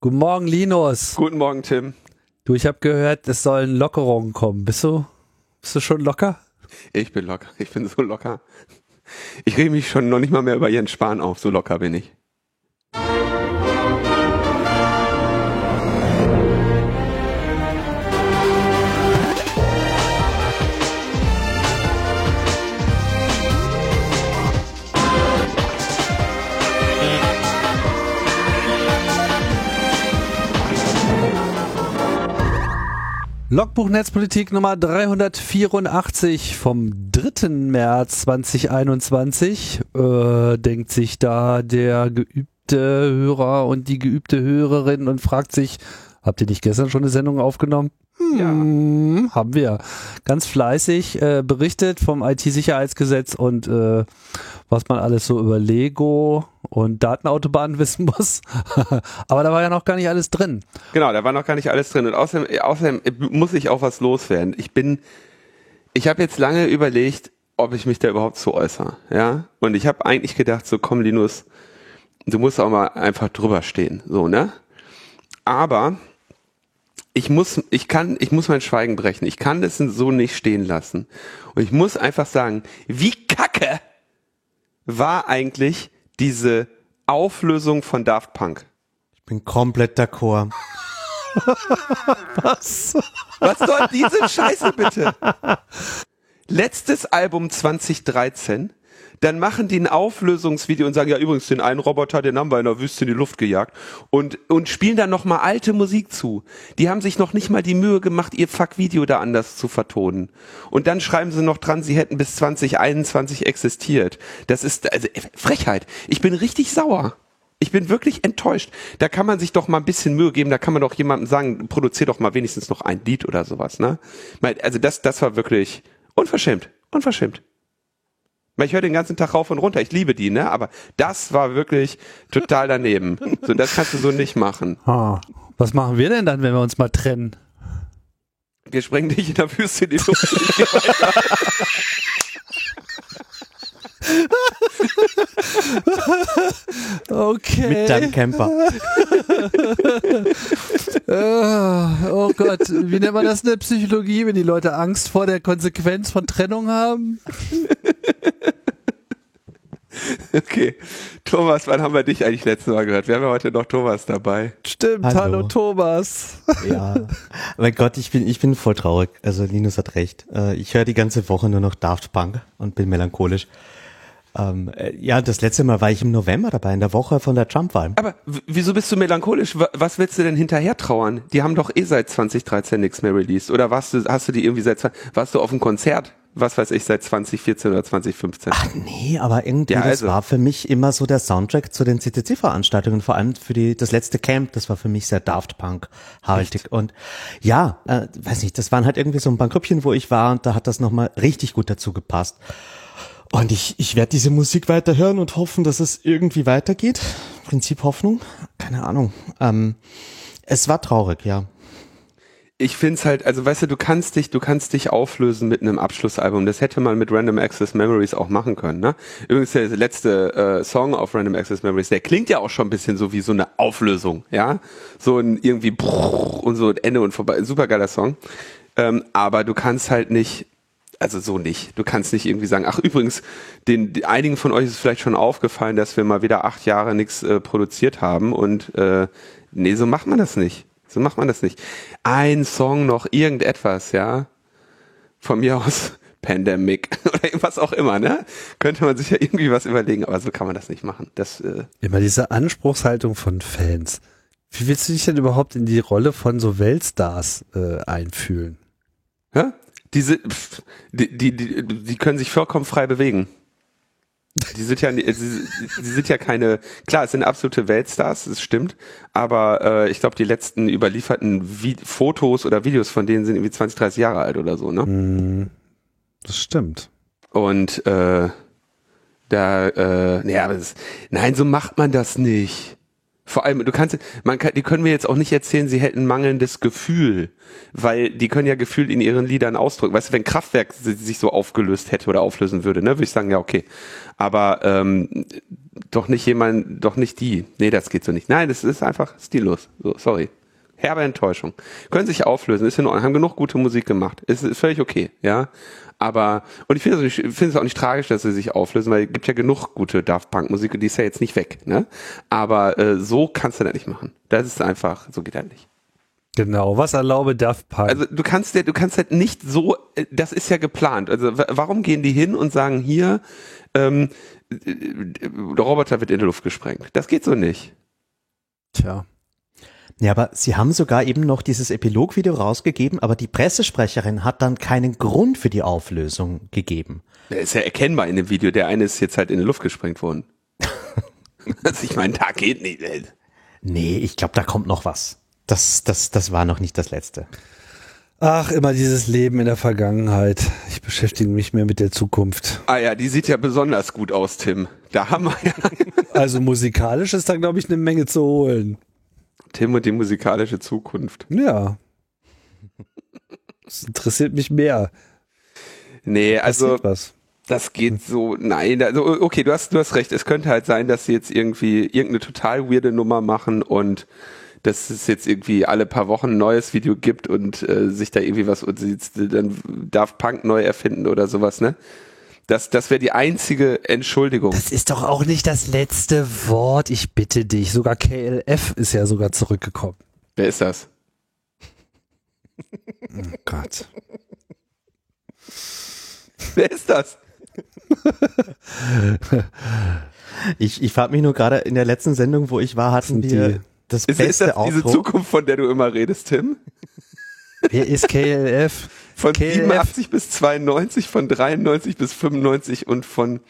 Guten Morgen, Linus. Guten Morgen, Tim. Du, ich habe gehört, es sollen Lockerungen kommen. Bist du, bist du schon locker? Ich bin locker. Ich bin so locker. Ich rede mich schon noch nicht mal mehr über Jens Spahn auf. So locker bin ich. Logbuch Netzpolitik Nummer 384 vom 3. März 2021 äh, denkt sich da der geübte Hörer und die geübte Hörerin und fragt sich, habt ihr nicht gestern schon eine Sendung aufgenommen? Hm, haben wir. Ganz fleißig äh, berichtet vom IT-Sicherheitsgesetz und äh, was man alles so über Lego und Datenautobahnen wissen muss. Aber da war ja noch gar nicht alles drin. Genau, da war noch gar nicht alles drin. Und außerdem, außerdem muss ich auch was loswerden. Ich bin, ich habe jetzt lange überlegt, ob ich mich da überhaupt so äußere. Ja. Und ich habe eigentlich gedacht, so komm, Linus, du musst auch mal einfach drüber stehen. So, ne? Aber ich muss, ich kann, ich muss mein Schweigen brechen. Ich kann das so nicht stehen lassen. Und ich muss einfach sagen, wie kacke war eigentlich diese Auflösung von Daft Punk? Ich bin komplett d'accord. Was? Was soll diese Scheiße bitte? Letztes Album 2013 dann machen die ein Auflösungsvideo und sagen, ja übrigens, den einen Roboter, den haben wir in der Wüste in die Luft gejagt und, und spielen dann nochmal alte Musik zu. Die haben sich noch nicht mal die Mühe gemacht, ihr Fuck-Video da anders zu vertonen. Und dann schreiben sie noch dran, sie hätten bis 2021 existiert. Das ist also, Frechheit. Ich bin richtig sauer. Ich bin wirklich enttäuscht. Da kann man sich doch mal ein bisschen Mühe geben, da kann man doch jemandem sagen, produzier doch mal wenigstens noch ein Lied oder sowas, ne? Also das, das war wirklich unverschämt. Unverschämt. Ich höre den ganzen Tag rauf und runter. Ich liebe die, ne? Aber das war wirklich total daneben. So, das kannst du so nicht machen. Ah, was machen wir denn dann, wenn wir uns mal trennen? Wir sprengen dich in der Wüste in die Luft. okay. Mit deinem Camper. oh, oh Gott, wie nennt man das in der Psychologie, wenn die Leute Angst vor der Konsequenz von Trennung haben? Okay. Thomas, wann haben wir dich eigentlich letztes Mal gehört? Wir haben ja heute noch Thomas dabei. Stimmt, hallo, hallo Thomas. Ja. mein Gott, ich bin, ich bin voll traurig. Also Linus hat recht. Äh, ich höre die ganze Woche nur noch Daft Punk und bin melancholisch. Ähm, äh, ja, das letzte Mal war ich im November dabei, in der Woche von der Trump-Wahl. Aber wieso bist du melancholisch? Was willst du denn hinterher trauern? Die haben doch eh seit 2013 nichts mehr released. Oder warst du, hast du die irgendwie seit, warst du auf einem Konzert? Was weiß ich, seit 2014 oder 2015? Ach nee, aber irgendwie, ja, also. das war für mich immer so der Soundtrack zu den CCC-Veranstaltungen, vor allem für die, das letzte Camp, das war für mich sehr Daft Punk-haltig. Und ja, äh, weiß nicht, das waren halt irgendwie so ein paar Grüppchen, wo ich war und da hat das nochmal richtig gut dazu gepasst. Und ich, ich werde diese Musik weiter hören und hoffen, dass es irgendwie weitergeht. Prinzip Hoffnung. Keine Ahnung. Ähm, es war traurig, ja. Ich find's halt, also weißt du, du kannst dich, du kannst dich auflösen mit einem Abschlussalbum. Das hätte man mit Random Access Memories auch machen können, ne? Übrigens der letzte äh, Song auf Random Access Memories, der klingt ja auch schon ein bisschen so wie so eine Auflösung, ja? So ein irgendwie und so Ende und vorbei. Supergeiler Song. Ähm, aber du kannst halt nicht also so nicht. Du kannst nicht irgendwie sagen, ach übrigens, den, einigen von euch ist vielleicht schon aufgefallen, dass wir mal wieder acht Jahre nichts äh, produziert haben und äh, nee, so macht man das nicht. So macht man das nicht. Ein Song noch, irgendetwas, ja. Von mir aus Pandemic oder was auch immer, ne? Könnte man sich ja irgendwie was überlegen, aber so kann man das nicht machen. Das, äh Immer diese Anspruchshaltung von Fans. Wie willst du dich denn überhaupt in die Rolle von so Weltstars äh, einfühlen? Ja? Diese, die, die, die, die können sich vollkommen frei bewegen. Die sind ja, die, die sind ja keine, klar, es sind absolute Weltstars, das stimmt, aber äh, ich glaube, die letzten überlieferten Vi Fotos oder Videos von denen sind irgendwie 20, 30 Jahre alt oder so, ne? Mm, das stimmt. Und äh, da, äh, naja, das, nein, so macht man das nicht. Vor allem, du kannst, man kann, die können mir jetzt auch nicht erzählen, sie hätten mangelndes Gefühl, weil die können ja Gefühl in ihren Liedern ausdrücken. Weißt du, wenn Kraftwerk sich so aufgelöst hätte oder auflösen würde, ne, würde ich sagen, ja, okay. Aber ähm, doch nicht jemand, doch nicht die. Nee, das geht so nicht. Nein, das ist einfach stillos. So, sorry. Herbe Enttäuschung. Können sich auflösen, ist in Ordnung, haben genug gute Musik gemacht. Ist, ist völlig okay, ja. Aber, und ich finde es find auch nicht tragisch, dass sie sich auflösen, weil es gibt ja genug gute Daft Punk Musik und die ist ja jetzt nicht weg, ne? Aber äh, so kannst du das nicht machen. Das ist einfach, so geht das nicht. Genau, was erlaube Daft Punk? Also du kannst ja, du kannst halt nicht so, äh, das ist ja geplant. Also warum gehen die hin und sagen hier, ähm, der Roboter wird in die Luft gesprengt? Das geht so nicht. Tja. Ja, aber sie haben sogar eben noch dieses Epilogvideo rausgegeben, aber die Pressesprecherin hat dann keinen Grund für die Auflösung gegeben. Der ist ja erkennbar in dem Video. Der eine ist jetzt halt in die Luft gesprengt worden. also ich meine, da geht nicht. Nee, ich glaube, da kommt noch was. Das, das, das war noch nicht das Letzte. Ach, immer dieses Leben in der Vergangenheit. Ich beschäftige mich mehr mit der Zukunft. Ah ja, die sieht ja besonders gut aus, Tim. Da haben wir ja. also musikalisch ist da, glaube ich, eine Menge zu holen. Tim und die musikalische Zukunft. Ja. Das interessiert mich mehr. Nee, also was. das geht so, nein, also okay, du hast, du hast recht. Es könnte halt sein, dass sie jetzt irgendwie irgendeine total weirde Nummer machen und dass es jetzt irgendwie alle paar Wochen ein neues Video gibt und äh, sich da irgendwie was und sie dann darf Punk neu erfinden oder sowas, ne? Das, das wäre die einzige Entschuldigung. Das ist doch auch nicht das letzte Wort. Ich bitte dich. Sogar KLF ist ja sogar zurückgekommen. Wer ist das? Oh Gott. Wer ist das? ich ich frage mich nur gerade in der letzten Sendung, wo ich war, hatten wir das ist, beste ist das diese Zukunft, von der du immer redest, Tim? Wer ist KLF? Von KLF. 87 bis 92, von 93 bis 95 und von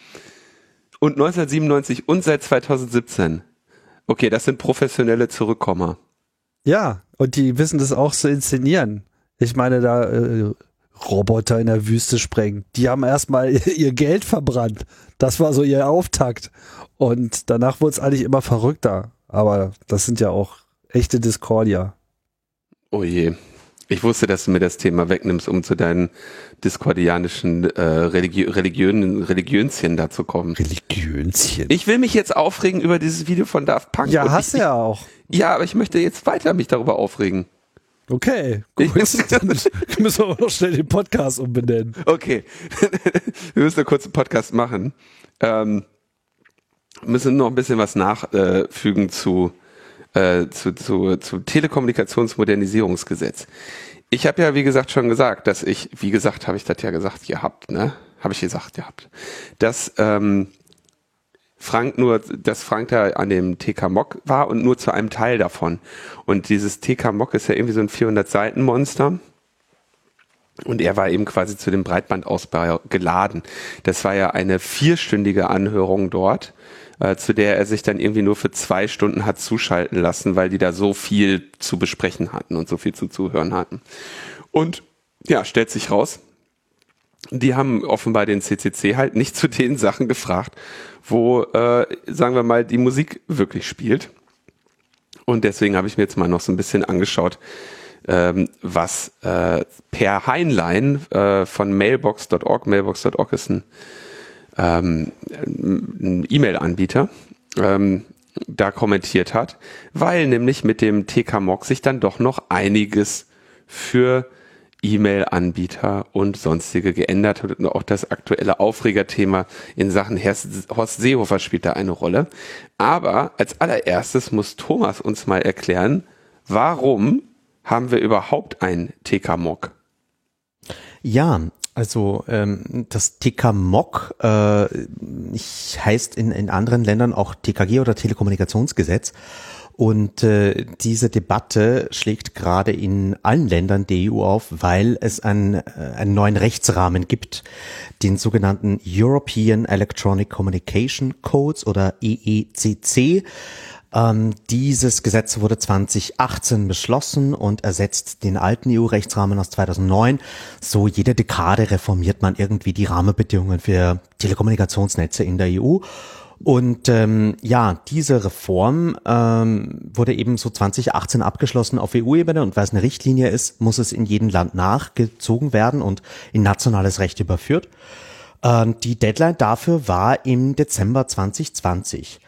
und 1997 und seit 2017. Okay, das sind professionelle Zurückkommer. Ja, und die wissen das auch zu inszenieren. Ich meine, da äh, Roboter in der Wüste sprengen. Die haben erstmal ihr Geld verbrannt. Das war so ihr Auftakt. Und danach wurde es eigentlich immer verrückter. Aber das sind ja auch echte Discordia. Oh je. Ich wusste, dass du mir das Thema wegnimmst, um zu deinen diskordianischen äh, Religi Religion Religionchen dazu kommen. Religionchen. Ich will mich jetzt aufregen über dieses Video von Daft Punk. Ja, hast du ja auch. Ja, aber ich möchte jetzt weiter mich darüber aufregen. Okay, gut. Dann müssen wir noch schnell den Podcast umbenennen. Okay, wir müssen einen kurzen Podcast machen. Ähm, müssen noch ein bisschen was nachfügen zu äh, zu, zu, zu Telekommunikationsmodernisierungsgesetz. Ich habe ja, wie gesagt, schon gesagt, dass ich, wie gesagt, habe ich das ja gesagt gehabt, ne? Habe ich gesagt gehabt, dass ähm, Frank nur, dass Frank da an dem TK Mock war und nur zu einem Teil davon. Und dieses TK Mock ist ja irgendwie so ein 400 Seiten Monster. Und er war eben quasi zu dem Breitbandausbau geladen. Das war ja eine vierstündige Anhörung dort äh, zu der er sich dann irgendwie nur für zwei Stunden hat zuschalten lassen, weil die da so viel zu besprechen hatten und so viel zu zuhören hatten. Und ja, stellt sich raus, die haben offenbar den CCC halt nicht zu den Sachen gefragt, wo, äh, sagen wir mal, die Musik wirklich spielt. Und deswegen habe ich mir jetzt mal noch so ein bisschen angeschaut, ähm, was äh, Per Heinlein äh, von mailbox.org, mailbox.org ist ein ähm, E-Mail-Anbieter, ähm, da kommentiert hat, weil nämlich mit dem TK-Mock sich dann doch noch einiges für E-Mail-Anbieter und sonstige geändert hat und auch das aktuelle Aufregerthema in Sachen Horst Seehofer spielt da eine Rolle. Aber als allererstes muss Thomas uns mal erklären, warum haben wir überhaupt ein TK-Mock? Ja, also ähm, das TK-MOC äh, heißt in, in anderen Ländern auch TKG oder Telekommunikationsgesetz. Und äh, diese Debatte schlägt gerade in allen Ländern der EU auf, weil es einen, äh, einen neuen Rechtsrahmen gibt, den sogenannten European Electronic Communication Codes oder EECC. Ähm, dieses Gesetz wurde 2018 beschlossen und ersetzt den alten EU-Rechtsrahmen aus 2009. So jede Dekade reformiert man irgendwie die Rahmenbedingungen für Telekommunikationsnetze in der EU. Und ähm, ja, diese Reform ähm, wurde eben so 2018 abgeschlossen auf EU-Ebene und weil es eine Richtlinie ist, muss es in jedem Land nachgezogen werden und in nationales Recht überführt. Ähm, die Deadline dafür war im Dezember 2020.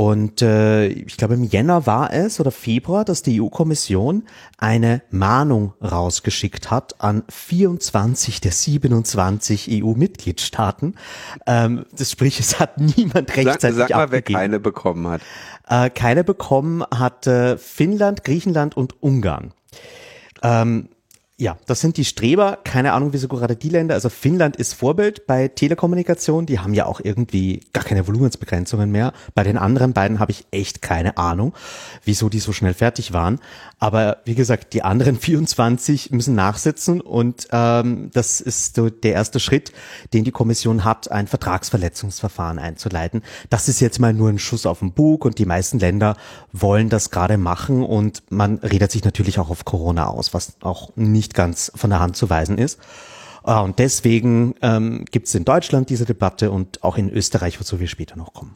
Und äh, ich glaube, im Jänner war es oder Februar, dass die EU-Kommission eine Mahnung rausgeschickt hat an 24 der 27 EU-Mitgliedstaaten. Ähm, das sprich, es hat niemand rechtzeitig sag, sag mal, abgegeben. wer keine bekommen hat. Äh, keine bekommen hat äh, Finnland, Griechenland und Ungarn. Ähm, ja, das sind die Streber. Keine Ahnung, wieso gerade die Länder. Also Finnland ist Vorbild bei Telekommunikation. Die haben ja auch irgendwie gar keine Volumensbegrenzungen mehr. Bei den anderen beiden habe ich echt keine Ahnung, wieso die so schnell fertig waren. Aber wie gesagt, die anderen 24 müssen nachsitzen und ähm, das ist so der erste Schritt, den die Kommission hat, ein Vertragsverletzungsverfahren einzuleiten. Das ist jetzt mal nur ein Schuss auf den Bug und die meisten Länder wollen das gerade machen und man redet sich natürlich auch auf Corona aus, was auch nicht ganz von der Hand zu weisen ist. Äh, und deswegen ähm, gibt es in Deutschland diese Debatte und auch in Österreich, wozu wir später noch kommen.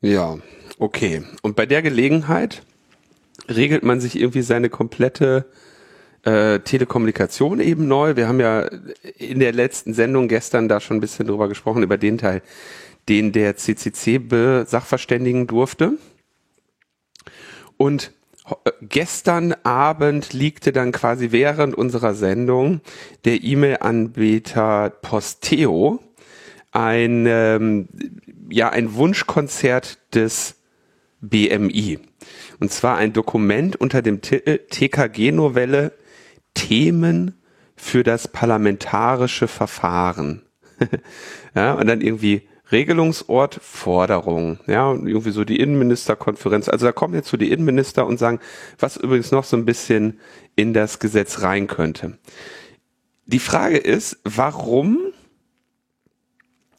Ja, okay. Und bei der Gelegenheit regelt man sich irgendwie seine komplette äh, Telekommunikation eben neu. Wir haben ja in der letzten Sendung gestern da schon ein bisschen drüber gesprochen, über den Teil, den der CCC besachverständigen durfte. Und gestern Abend liegte dann quasi während unserer Sendung der E-Mail-Anbieter Posteo ein, ähm, ja, ein Wunschkonzert des BMI. Und zwar ein Dokument unter dem Titel TKG-Novelle Themen für das parlamentarische Verfahren. ja, und dann irgendwie Regelungsort, Forderung, ja, irgendwie so die Innenministerkonferenz. Also da kommen jetzt so die Innenminister und sagen, was übrigens noch so ein bisschen in das Gesetz rein könnte. Die Frage ist, warum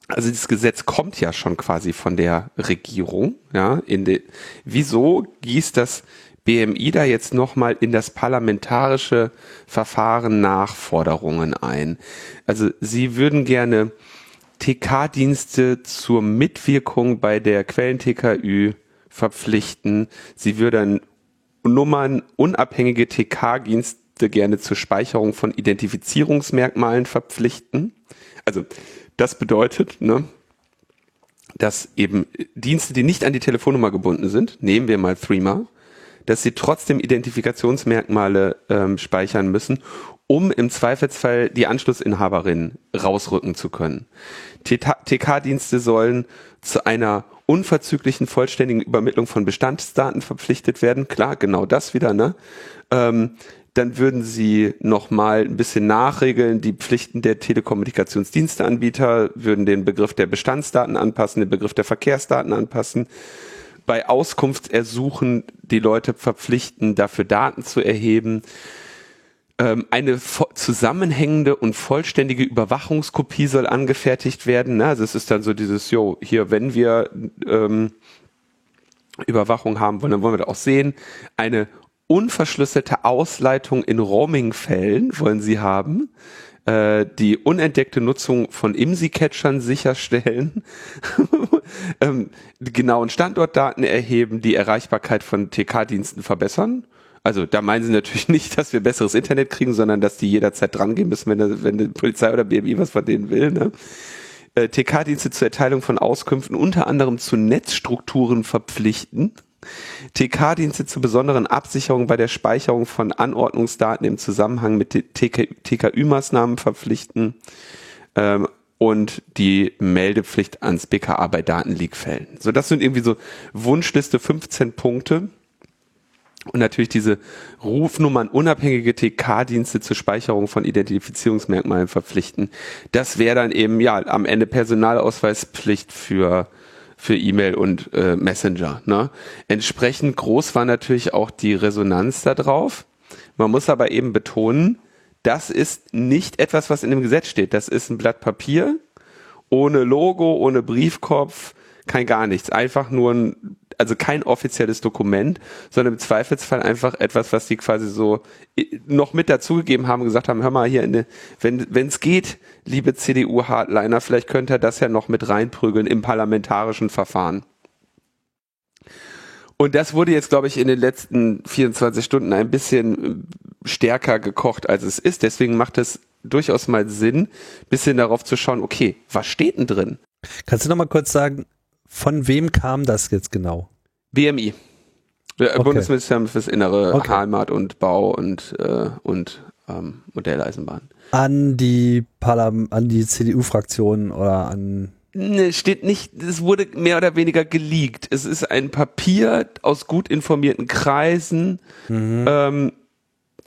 also dieses Gesetz kommt ja schon quasi von der Regierung, ja, in de, wieso gießt das BMI da jetzt nochmal in das parlamentarische Verfahren Nachforderungen ein? Also sie würden gerne TK-Dienste zur Mitwirkung bei der Quellen-TKÜ verpflichten. Sie würden Nummern unabhängige TK-Dienste gerne zur Speicherung von Identifizierungsmerkmalen verpflichten. Also das bedeutet, ne, dass eben Dienste, die nicht an die Telefonnummer gebunden sind, nehmen wir mal Threema, dass sie trotzdem Identifikationsmerkmale ähm, speichern müssen, um im Zweifelsfall die Anschlussinhaberin rausrücken zu können. TK-Dienste sollen zu einer unverzüglichen vollständigen Übermittlung von Bestandsdaten verpflichtet werden. Klar, genau das wieder, ne? Ähm, dann würden sie nochmal ein bisschen nachregeln, die Pflichten der Telekommunikationsdiensteanbieter, würden den Begriff der Bestandsdaten anpassen, den Begriff der Verkehrsdaten anpassen. Bei Auskunftsersuchen die Leute verpflichten, dafür Daten zu erheben. Ähm, eine zusammenhängende und vollständige Überwachungskopie soll angefertigt werden. Also es ist dann so dieses, jo, hier, wenn wir ähm, Überwachung haben wollen, dann wollen wir das auch sehen. Eine unverschlüsselte Ausleitung in Roaming-Fällen wollen sie haben, äh, die unentdeckte Nutzung von IMSI-Catchern sicherstellen, ähm, genauen Standortdaten erheben, die Erreichbarkeit von TK-Diensten verbessern. Also da meinen sie natürlich nicht, dass wir besseres Internet kriegen, sondern dass die jederzeit drangehen müssen, wenn, wenn die Polizei oder BMI was von denen will. Ne? Äh, TK-Dienste zur Erteilung von Auskünften unter anderem zu Netzstrukturen verpflichten TK-Dienste zur besonderen Absicherung bei der Speicherung von Anordnungsdaten im Zusammenhang mit TKÜ-Maßnahmen verpflichten ähm, und die Meldepflicht ans BKA bei Datenleakfällen. So, das sind irgendwie so Wunschliste 15 Punkte. Und natürlich diese Rufnummern unabhängige TK-Dienste zur Speicherung von Identifizierungsmerkmalen verpflichten. Das wäre dann eben ja am Ende Personalausweispflicht für für E-Mail und äh, Messenger. Ne? Entsprechend groß war natürlich auch die Resonanz da drauf. Man muss aber eben betonen, das ist nicht etwas, was in dem Gesetz steht. Das ist ein Blatt Papier ohne Logo, ohne Briefkopf, kein gar nichts. Einfach nur ein also kein offizielles Dokument, sondern im Zweifelsfall einfach etwas, was die quasi so äh, noch mit dazugegeben haben, gesagt haben, hör mal hier, eine, wenn es geht, liebe CDU-Hardliner, vielleicht könnt ihr das ja noch mit reinprügeln im parlamentarischen Verfahren. Und das wurde jetzt, glaube ich, in den letzten 24 Stunden ein bisschen äh, stärker gekocht, als es ist. Deswegen macht es durchaus mal Sinn, bisschen darauf zu schauen, okay, was steht denn drin? Kannst du noch mal kurz sagen, von wem kam das jetzt genau? BMI. Okay. Bundesministerium fürs Innere, okay. Heimat und Bau und, äh, und ähm, Modelleisenbahn. An die Parlam an die CDU-Fraktion oder an Ne, steht nicht, es wurde mehr oder weniger geleakt. Es ist ein Papier aus gut informierten Kreisen. Mhm. Ähm,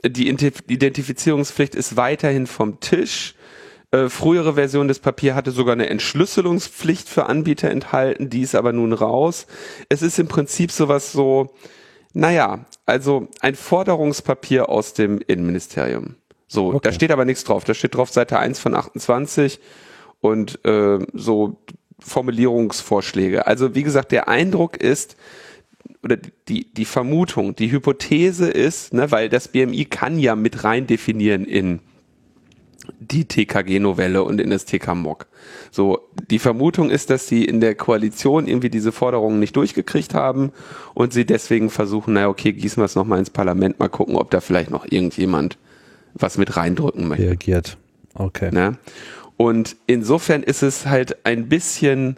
die Identifizierungspflicht ist weiterhin vom Tisch. Äh, frühere Version des Papiers hatte sogar eine Entschlüsselungspflicht für Anbieter enthalten, die ist aber nun raus. Es ist im Prinzip sowas so, naja, also ein Forderungspapier aus dem Innenministerium. So, okay. da steht aber nichts drauf. Da steht drauf Seite 1 von 28 und äh, so Formulierungsvorschläge. Also wie gesagt, der Eindruck ist, oder die, die Vermutung, die Hypothese ist, ne, weil das BMI kann ja mit rein definieren in die TKG-Novelle und in das TK-MOG. So, die Vermutung ist, dass sie in der Koalition irgendwie diese Forderungen nicht durchgekriegt haben und sie deswegen versuchen, naja, okay, gießen wir es nochmal ins Parlament, mal gucken, ob da vielleicht noch irgendjemand was mit reindrücken möchte. Reagiert. Okay. Ne? Und insofern ist es halt ein bisschen,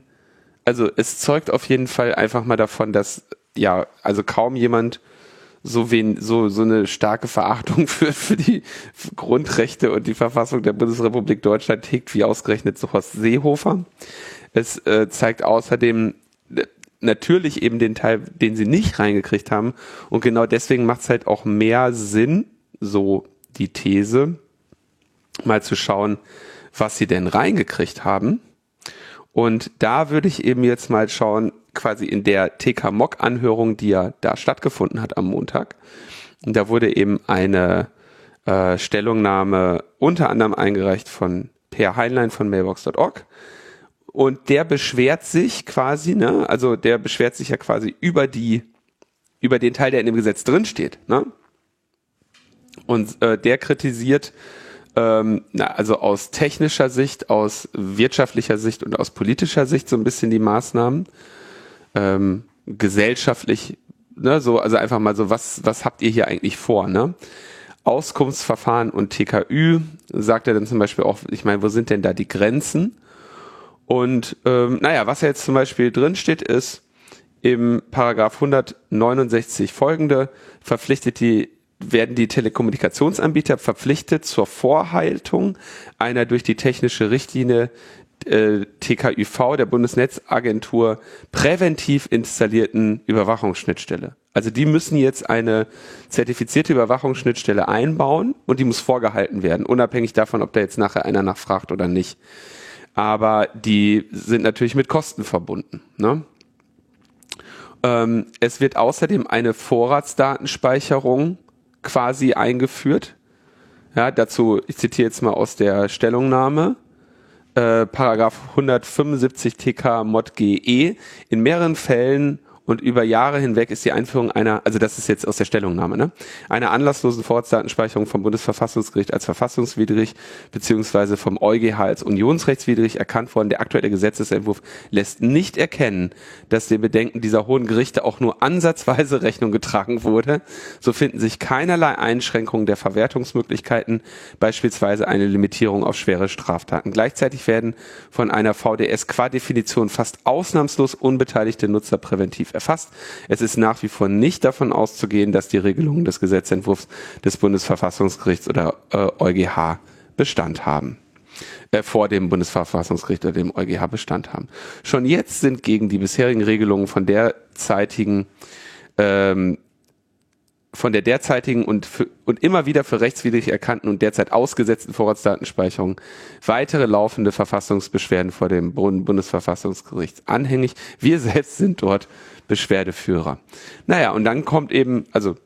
also es zeugt auf jeden Fall einfach mal davon, dass ja, also kaum jemand so wen, so, so eine starke Verachtung für, für die Grundrechte und die Verfassung der Bundesrepublik Deutschland hegt, wie ausgerechnet so Horst Seehofer. Es äh, zeigt außerdem äh, natürlich eben den Teil, den sie nicht reingekriegt haben. Und genau deswegen macht es halt auch mehr Sinn, so die These, mal zu schauen, was sie denn reingekriegt haben. Und da würde ich eben jetzt mal schauen, quasi in der TK-Mock-Anhörung, die ja da stattgefunden hat am Montag. Und da wurde eben eine äh, Stellungnahme unter anderem eingereicht von Per Heinlein von mailbox.org. Und der beschwert sich quasi, ne, also der beschwert sich ja quasi über die, über den Teil, der in dem Gesetz drinsteht, ne? Und äh, der kritisiert ähm, na, also aus technischer Sicht, aus wirtschaftlicher Sicht und aus politischer Sicht so ein bisschen die Maßnahmen. Ähm, gesellschaftlich, ne, so, also einfach mal so, was, was habt ihr hier eigentlich vor, ne? Auskunftsverfahren und TKÜ, sagt er dann zum Beispiel auch, ich meine, wo sind denn da die Grenzen? Und ähm, naja, was jetzt zum Beispiel drin steht, ist im Paragraph 169 folgende verpflichtet die werden die Telekommunikationsanbieter verpflichtet zur Vorhaltung einer durch die technische Richtlinie äh, TKÜV der Bundesnetzagentur präventiv installierten Überwachungsschnittstelle. Also die müssen jetzt eine zertifizierte Überwachungsschnittstelle einbauen und die muss vorgehalten werden, unabhängig davon, ob da jetzt nachher einer nachfragt oder nicht. Aber die sind natürlich mit Kosten verbunden. Ne? Ähm, es wird außerdem eine Vorratsdatenspeicherung quasi eingeführt. Ja, dazu, ich zitiere jetzt mal aus der Stellungnahme. Äh, Paragraph 175 TK Mod GE. In mehreren Fällen und über Jahre hinweg ist die Einführung einer, also das ist jetzt aus der Stellungnahme, ne, einer anlasslosen Vorratsdatenspeicherung vom Bundesverfassungsgericht als verfassungswidrig beziehungsweise vom EuGH als unionsrechtswidrig erkannt worden. Der aktuelle Gesetzesentwurf lässt nicht erkennen, dass den Bedenken dieser hohen Gerichte auch nur ansatzweise Rechnung getragen wurde. So finden sich keinerlei Einschränkungen der Verwertungsmöglichkeiten, beispielsweise eine Limitierung auf schwere Straftaten. Gleichzeitig werden von einer VDS qua Definition fast ausnahmslos unbeteiligte Nutzer präventiv erfasst. Es ist nach wie vor nicht davon auszugehen, dass die Regelungen des Gesetzentwurfs des Bundesverfassungsgerichts oder äh, EuGH Bestand haben äh, vor dem Bundesverfassungsgericht oder dem EuGH Bestand haben. Schon jetzt sind gegen die bisherigen Regelungen von derzeitigen ähm, von der derzeitigen und, für, und immer wieder für rechtswidrig erkannten und derzeit ausgesetzten Vorratsdatenspeicherung weitere laufende Verfassungsbeschwerden vor dem Bundesverfassungsgericht anhängig. Wir selbst sind dort Beschwerdeführer. Naja, und dann kommt eben, also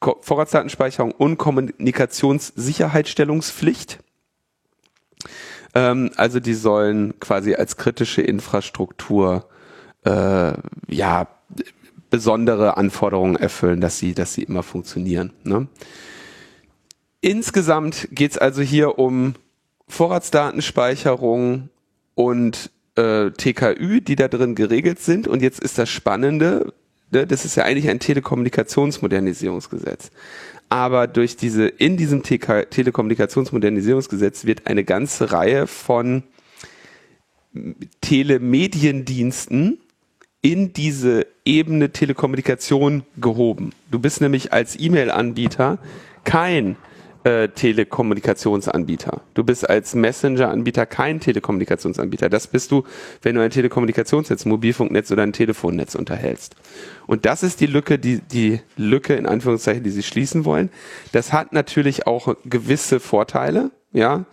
Vorratsdatenspeicherung und Kommunikationssicherheitsstellungspflicht. Ähm, also die sollen quasi als kritische Infrastruktur äh, ja besondere Anforderungen erfüllen, dass sie, dass sie immer funktionieren. Ne? Insgesamt geht es also hier um Vorratsdatenspeicherung und äh, TKÜ, die da drin geregelt sind. Und jetzt ist das Spannende, ne, das ist ja eigentlich ein Telekommunikationsmodernisierungsgesetz. Aber durch diese, in diesem TK, Telekommunikationsmodernisierungsgesetz wird eine ganze Reihe von Telemediendiensten in diese Ebene Telekommunikation gehoben. Du bist nämlich als E-Mail-Anbieter kein äh, Telekommunikationsanbieter. Du bist als Messenger-Anbieter kein Telekommunikationsanbieter. Das bist du, wenn du ein Telekommunikationsnetz, Mobilfunknetz oder ein Telefonnetz unterhältst. Und das ist die Lücke, die, die Lücke in Anführungszeichen, die sie schließen wollen. Das hat natürlich auch gewisse Vorteile, ja,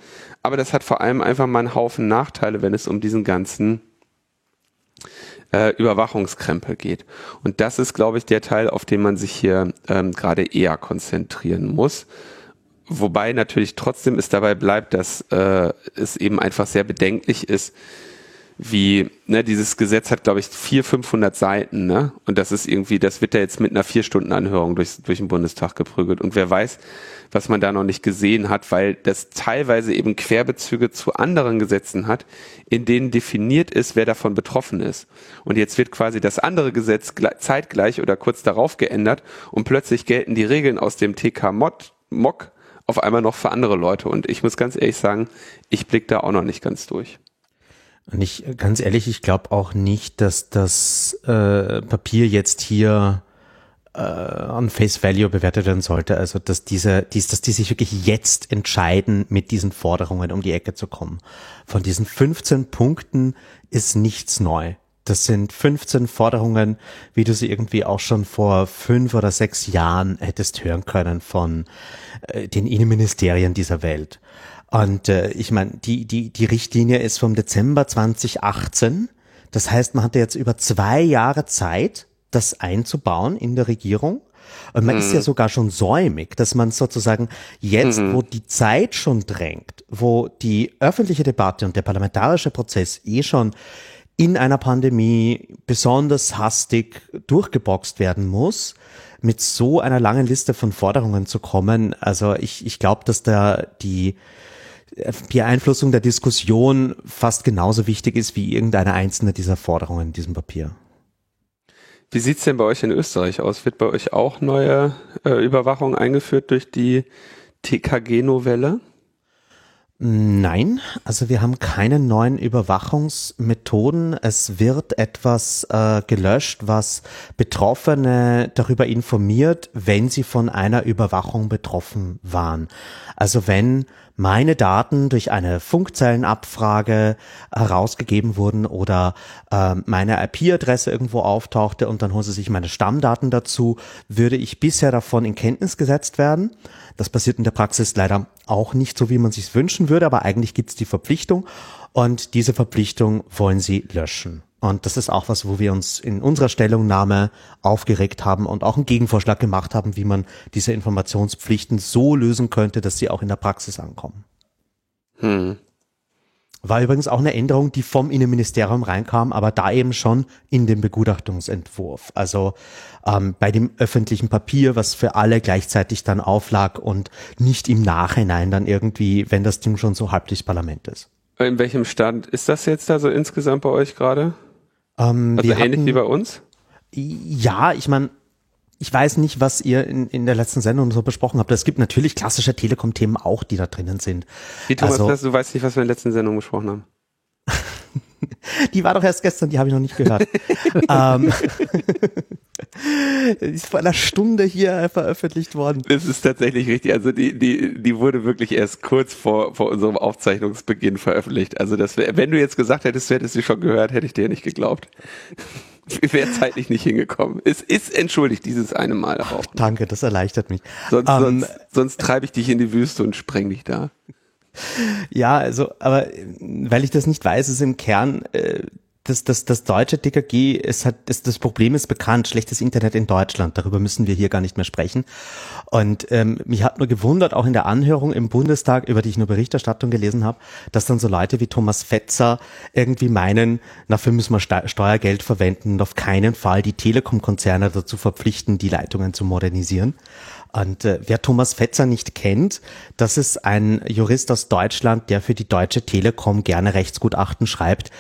aber das hat vor allem einfach mal einen Haufen Nachteile, wenn es um diesen ganzen äh, Überwachungskrempel geht. Und das ist, glaube ich, der Teil, auf den man sich hier ähm, gerade eher konzentrieren muss. Wobei natürlich trotzdem es dabei bleibt, dass äh, es eben einfach sehr bedenklich ist, wie, ne, dieses Gesetz hat, glaube ich, vier, 500 Seiten, ne? Und das ist irgendwie, das wird ja jetzt mit einer vier Stunden Anhörung durch, durch den Bundestag geprügelt. Und wer weiß, was man da noch nicht gesehen hat, weil das teilweise eben Querbezüge zu anderen Gesetzen hat, in denen definiert ist, wer davon betroffen ist. Und jetzt wird quasi das andere Gesetz zeitgleich oder kurz darauf geändert und plötzlich gelten die Regeln aus dem TK-Mock auf einmal noch für andere Leute. Und ich muss ganz ehrlich sagen, ich blicke da auch noch nicht ganz durch. Und ich, ganz ehrlich, ich glaube auch nicht, dass das äh, Papier jetzt hier äh, an Face Value bewertet werden sollte. Also dass diese, dies, dass die sich wirklich jetzt entscheiden, mit diesen Forderungen um die Ecke zu kommen. Von diesen 15 Punkten ist nichts neu. Das sind 15 Forderungen, wie du sie irgendwie auch schon vor fünf oder sechs Jahren hättest hören können von äh, den Innenministerien dieser Welt. Und äh, ich meine, die, die, die Richtlinie ist vom Dezember 2018. Das heißt, man hatte jetzt über zwei Jahre Zeit, das einzubauen in der Regierung. Und man mhm. ist ja mhm. sogar schon säumig, dass man sozusagen jetzt, mhm. wo die Zeit schon drängt, wo die öffentliche Debatte und der parlamentarische Prozess eh schon in einer Pandemie besonders hastig durchgeboxt werden muss, mit so einer langen Liste von Forderungen zu kommen. Also ich, ich glaube, dass da die Beeinflussung der Diskussion fast genauso wichtig ist wie irgendeine einzelne dieser Forderungen in diesem Papier. Wie sieht's denn bei euch in Österreich aus? Wird bei euch auch neue äh, Überwachung eingeführt durch die TKG-Novelle? Nein, also wir haben keine neuen Überwachungsmethoden. Es wird etwas äh, gelöscht, was Betroffene darüber informiert, wenn sie von einer Überwachung betroffen waren. Also wenn meine Daten durch eine Funkzellenabfrage herausgegeben wurden oder äh, meine IP-Adresse irgendwo auftauchte und dann holen sie sich meine Stammdaten dazu, würde ich bisher davon in Kenntnis gesetzt werden. Das passiert in der Praxis leider auch nicht so, wie man sich wünschen würde, aber eigentlich gibt es die Verpflichtung und diese Verpflichtung wollen sie löschen. Und das ist auch was, wo wir uns in unserer Stellungnahme aufgeregt haben und auch einen Gegenvorschlag gemacht haben, wie man diese Informationspflichten so lösen könnte, dass sie auch in der Praxis ankommen. Hm. War übrigens auch eine Änderung, die vom Innenministerium reinkam, aber da eben schon in dem Begutachtungsentwurf. Also ähm, bei dem öffentlichen Papier, was für alle gleichzeitig dann auflag und nicht im Nachhinein dann irgendwie, wenn das Ding schon so halb durchs Parlament ist. In welchem Stand ist das jetzt da so insgesamt bei euch gerade? Ähm, also ähnlich hatten, wie bei uns? Ja, ich meine, ich weiß nicht, was ihr in, in der letzten Sendung so besprochen habt. Es gibt natürlich klassische Telekom-Themen auch, die da drinnen sind. Wie Thomas, also, du weißt nicht, was wir in der letzten Sendung besprochen haben. die war doch erst gestern, die habe ich noch nicht gehört. ähm, ist vor einer Stunde hier veröffentlicht worden. Das ist tatsächlich richtig. Also die, die, die wurde wirklich erst kurz vor, vor unserem Aufzeichnungsbeginn veröffentlicht. Also das wär, wenn du jetzt gesagt hättest, du hättest sie schon gehört, hätte ich dir nicht geglaubt. Wäre zeitlich nicht hingekommen. Es ist entschuldigt dieses eine Mal auch. Danke, das erleichtert mich. Sonst, um, sonst, sonst treibe ich dich in die Wüste und spreng dich da. Ja, also, aber weil ich das nicht weiß, ist im Kern äh, das, das, das deutsche DKG ist halt, das, das Problem ist bekannt, schlechtes Internet in Deutschland. Darüber müssen wir hier gar nicht mehr sprechen. Und ähm, mich hat nur gewundert, auch in der Anhörung im Bundestag, über die ich nur Berichterstattung gelesen habe, dass dann so Leute wie Thomas Fetzer irgendwie meinen, dafür müssen wir Steuergeld verwenden und auf keinen Fall die Telekom-Konzerne dazu verpflichten, die Leitungen zu modernisieren. Und äh, wer Thomas Fetzer nicht kennt, das ist ein Jurist aus Deutschland, der für die Deutsche Telekom gerne Rechtsgutachten schreibt.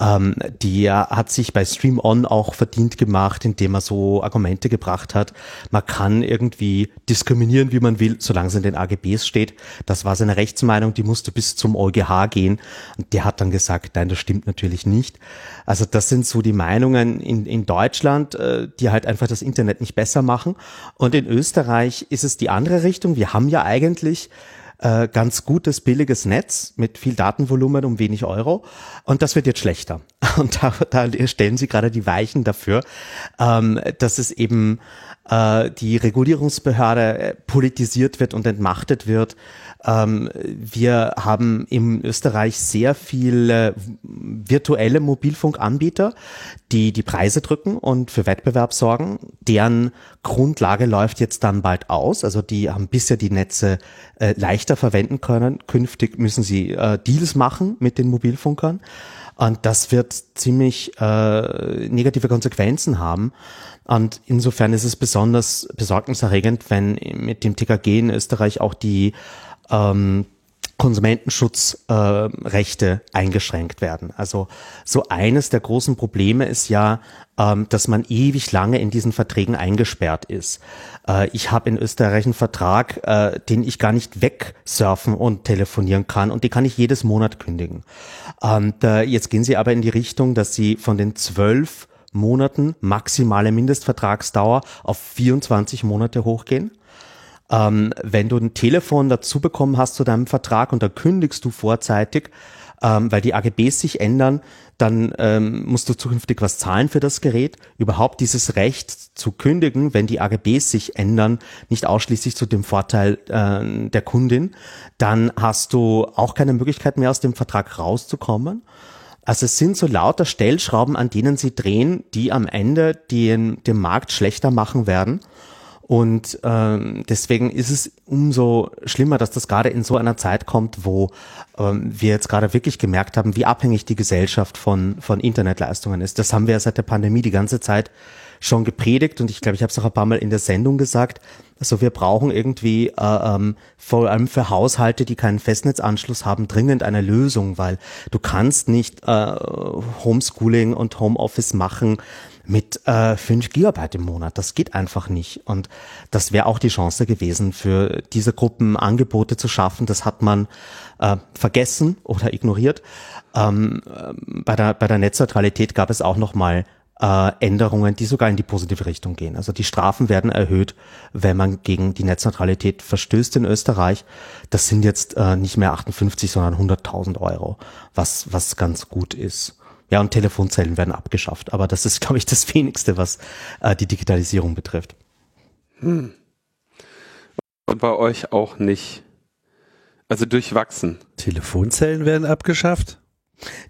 Ähm, der hat sich bei Stream On auch verdient gemacht, indem er so Argumente gebracht hat. Man kann irgendwie diskriminieren, wie man will, solange es in den AGBs steht. Das war seine Rechtsmeinung, die musste bis zum EuGH gehen. Und der hat dann gesagt, nein, das stimmt natürlich nicht. Also das sind so die Meinungen in, in Deutschland, äh, die halt einfach das Internet nicht besser machen. Und in Österreich ist es die andere Richtung. Wir haben ja eigentlich äh, ganz gutes, billiges Netz mit viel Datenvolumen um wenig Euro. Und das wird jetzt schlechter. Und da, da stellen sie gerade die Weichen dafür, ähm, dass es eben äh, die Regulierungsbehörde äh, politisiert wird und entmachtet wird. Ähm, wir haben in Österreich sehr viele virtuelle Mobilfunkanbieter, die die Preise drücken und für Wettbewerb sorgen. Deren Grundlage läuft jetzt dann bald aus. Also die haben bisher die Netze äh, leichter verwenden können. Künftig müssen sie äh, Deals machen mit den Mobilfunkern. Und das wird ziemlich äh, negative Konsequenzen haben. Und insofern ist es besonders besorgniserregend, wenn mit dem TKG in Österreich auch die ähm, Konsumentenschutzrechte äh, eingeschränkt werden. Also so eines der großen Probleme ist ja, ähm, dass man ewig lange in diesen Verträgen eingesperrt ist. Äh, ich habe in Österreich einen Vertrag, äh, den ich gar nicht wegsurfen und telefonieren kann und den kann ich jedes Monat kündigen. Und äh, jetzt gehen Sie aber in die Richtung, dass Sie von den zwölf Monaten maximale Mindestvertragsdauer auf 24 Monate hochgehen. Ähm, wenn du ein Telefon dazu bekommen hast zu deinem Vertrag und da kündigst du vorzeitig, ähm, weil die AGBs sich ändern, dann ähm, musst du zukünftig was zahlen für das Gerät. Überhaupt dieses Recht zu kündigen, wenn die AGBs sich ändern, nicht ausschließlich zu dem Vorteil äh, der Kundin, dann hast du auch keine Möglichkeit mehr aus dem Vertrag rauszukommen. Also es sind so lauter Stellschrauben, an denen sie drehen, die am Ende den, den Markt schlechter machen werden. Und ähm, deswegen ist es umso schlimmer, dass das gerade in so einer Zeit kommt, wo ähm, wir jetzt gerade wirklich gemerkt haben, wie abhängig die Gesellschaft von, von Internetleistungen ist. Das haben wir ja seit der Pandemie die ganze Zeit schon gepredigt und ich glaube, ich habe es auch ein paar Mal in der Sendung gesagt. Also wir brauchen irgendwie äh, ähm, vor allem für Haushalte, die keinen Festnetzanschluss haben, dringend eine Lösung, weil du kannst nicht äh, Homeschooling und Homeoffice machen mit äh, 5 Gigabyte im Monat. Das geht einfach nicht. Und das wäre auch die Chance gewesen, für diese Gruppen Angebote zu schaffen. Das hat man äh, vergessen oder ignoriert. Ähm, äh, bei, der, bei der Netzneutralität gab es auch noch mal äh, Änderungen, die sogar in die positive Richtung gehen. Also die Strafen werden erhöht, wenn man gegen die Netzneutralität verstößt in Österreich. Das sind jetzt äh, nicht mehr 58, sondern 100.000 Euro, was, was ganz gut ist. Ja, und Telefonzellen werden abgeschafft. Aber das ist, glaube ich, das wenigste, was äh, die Digitalisierung betrifft. Hm. Und bei euch auch nicht. Also durchwachsen. Telefonzellen werden abgeschafft?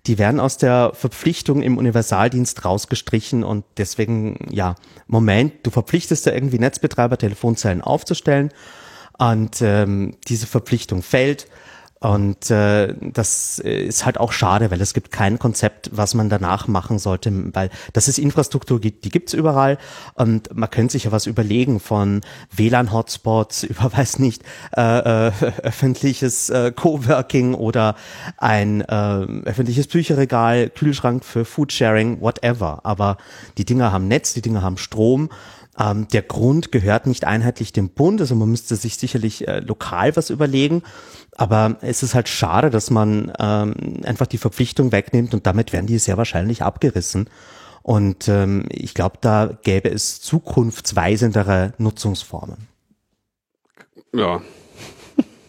Die werden aus der Verpflichtung im Universaldienst rausgestrichen und deswegen, ja, Moment, du verpflichtest da irgendwie Netzbetreiber, Telefonzellen aufzustellen und ähm, diese Verpflichtung fällt und äh, das ist halt auch schade, weil es gibt kein Konzept, was man danach machen sollte, weil das ist Infrastruktur, die, gibt's überall und man könnte sich ja was überlegen von WLAN-Hotspots über, weiß nicht, äh, äh, öffentliches äh, Coworking oder ein äh, öffentliches Bücherregal, Kühlschrank für Foodsharing, whatever. Aber die Dinger haben Netz, die Dinger haben Strom ähm, der Grund gehört nicht einheitlich dem Bund, also man müsste sich sicherlich äh, lokal was überlegen. Aber es ist halt schade, dass man ähm, einfach die Verpflichtung wegnimmt und damit werden die sehr wahrscheinlich abgerissen. Und ähm, ich glaube, da gäbe es zukunftsweisendere Nutzungsformen. Ja.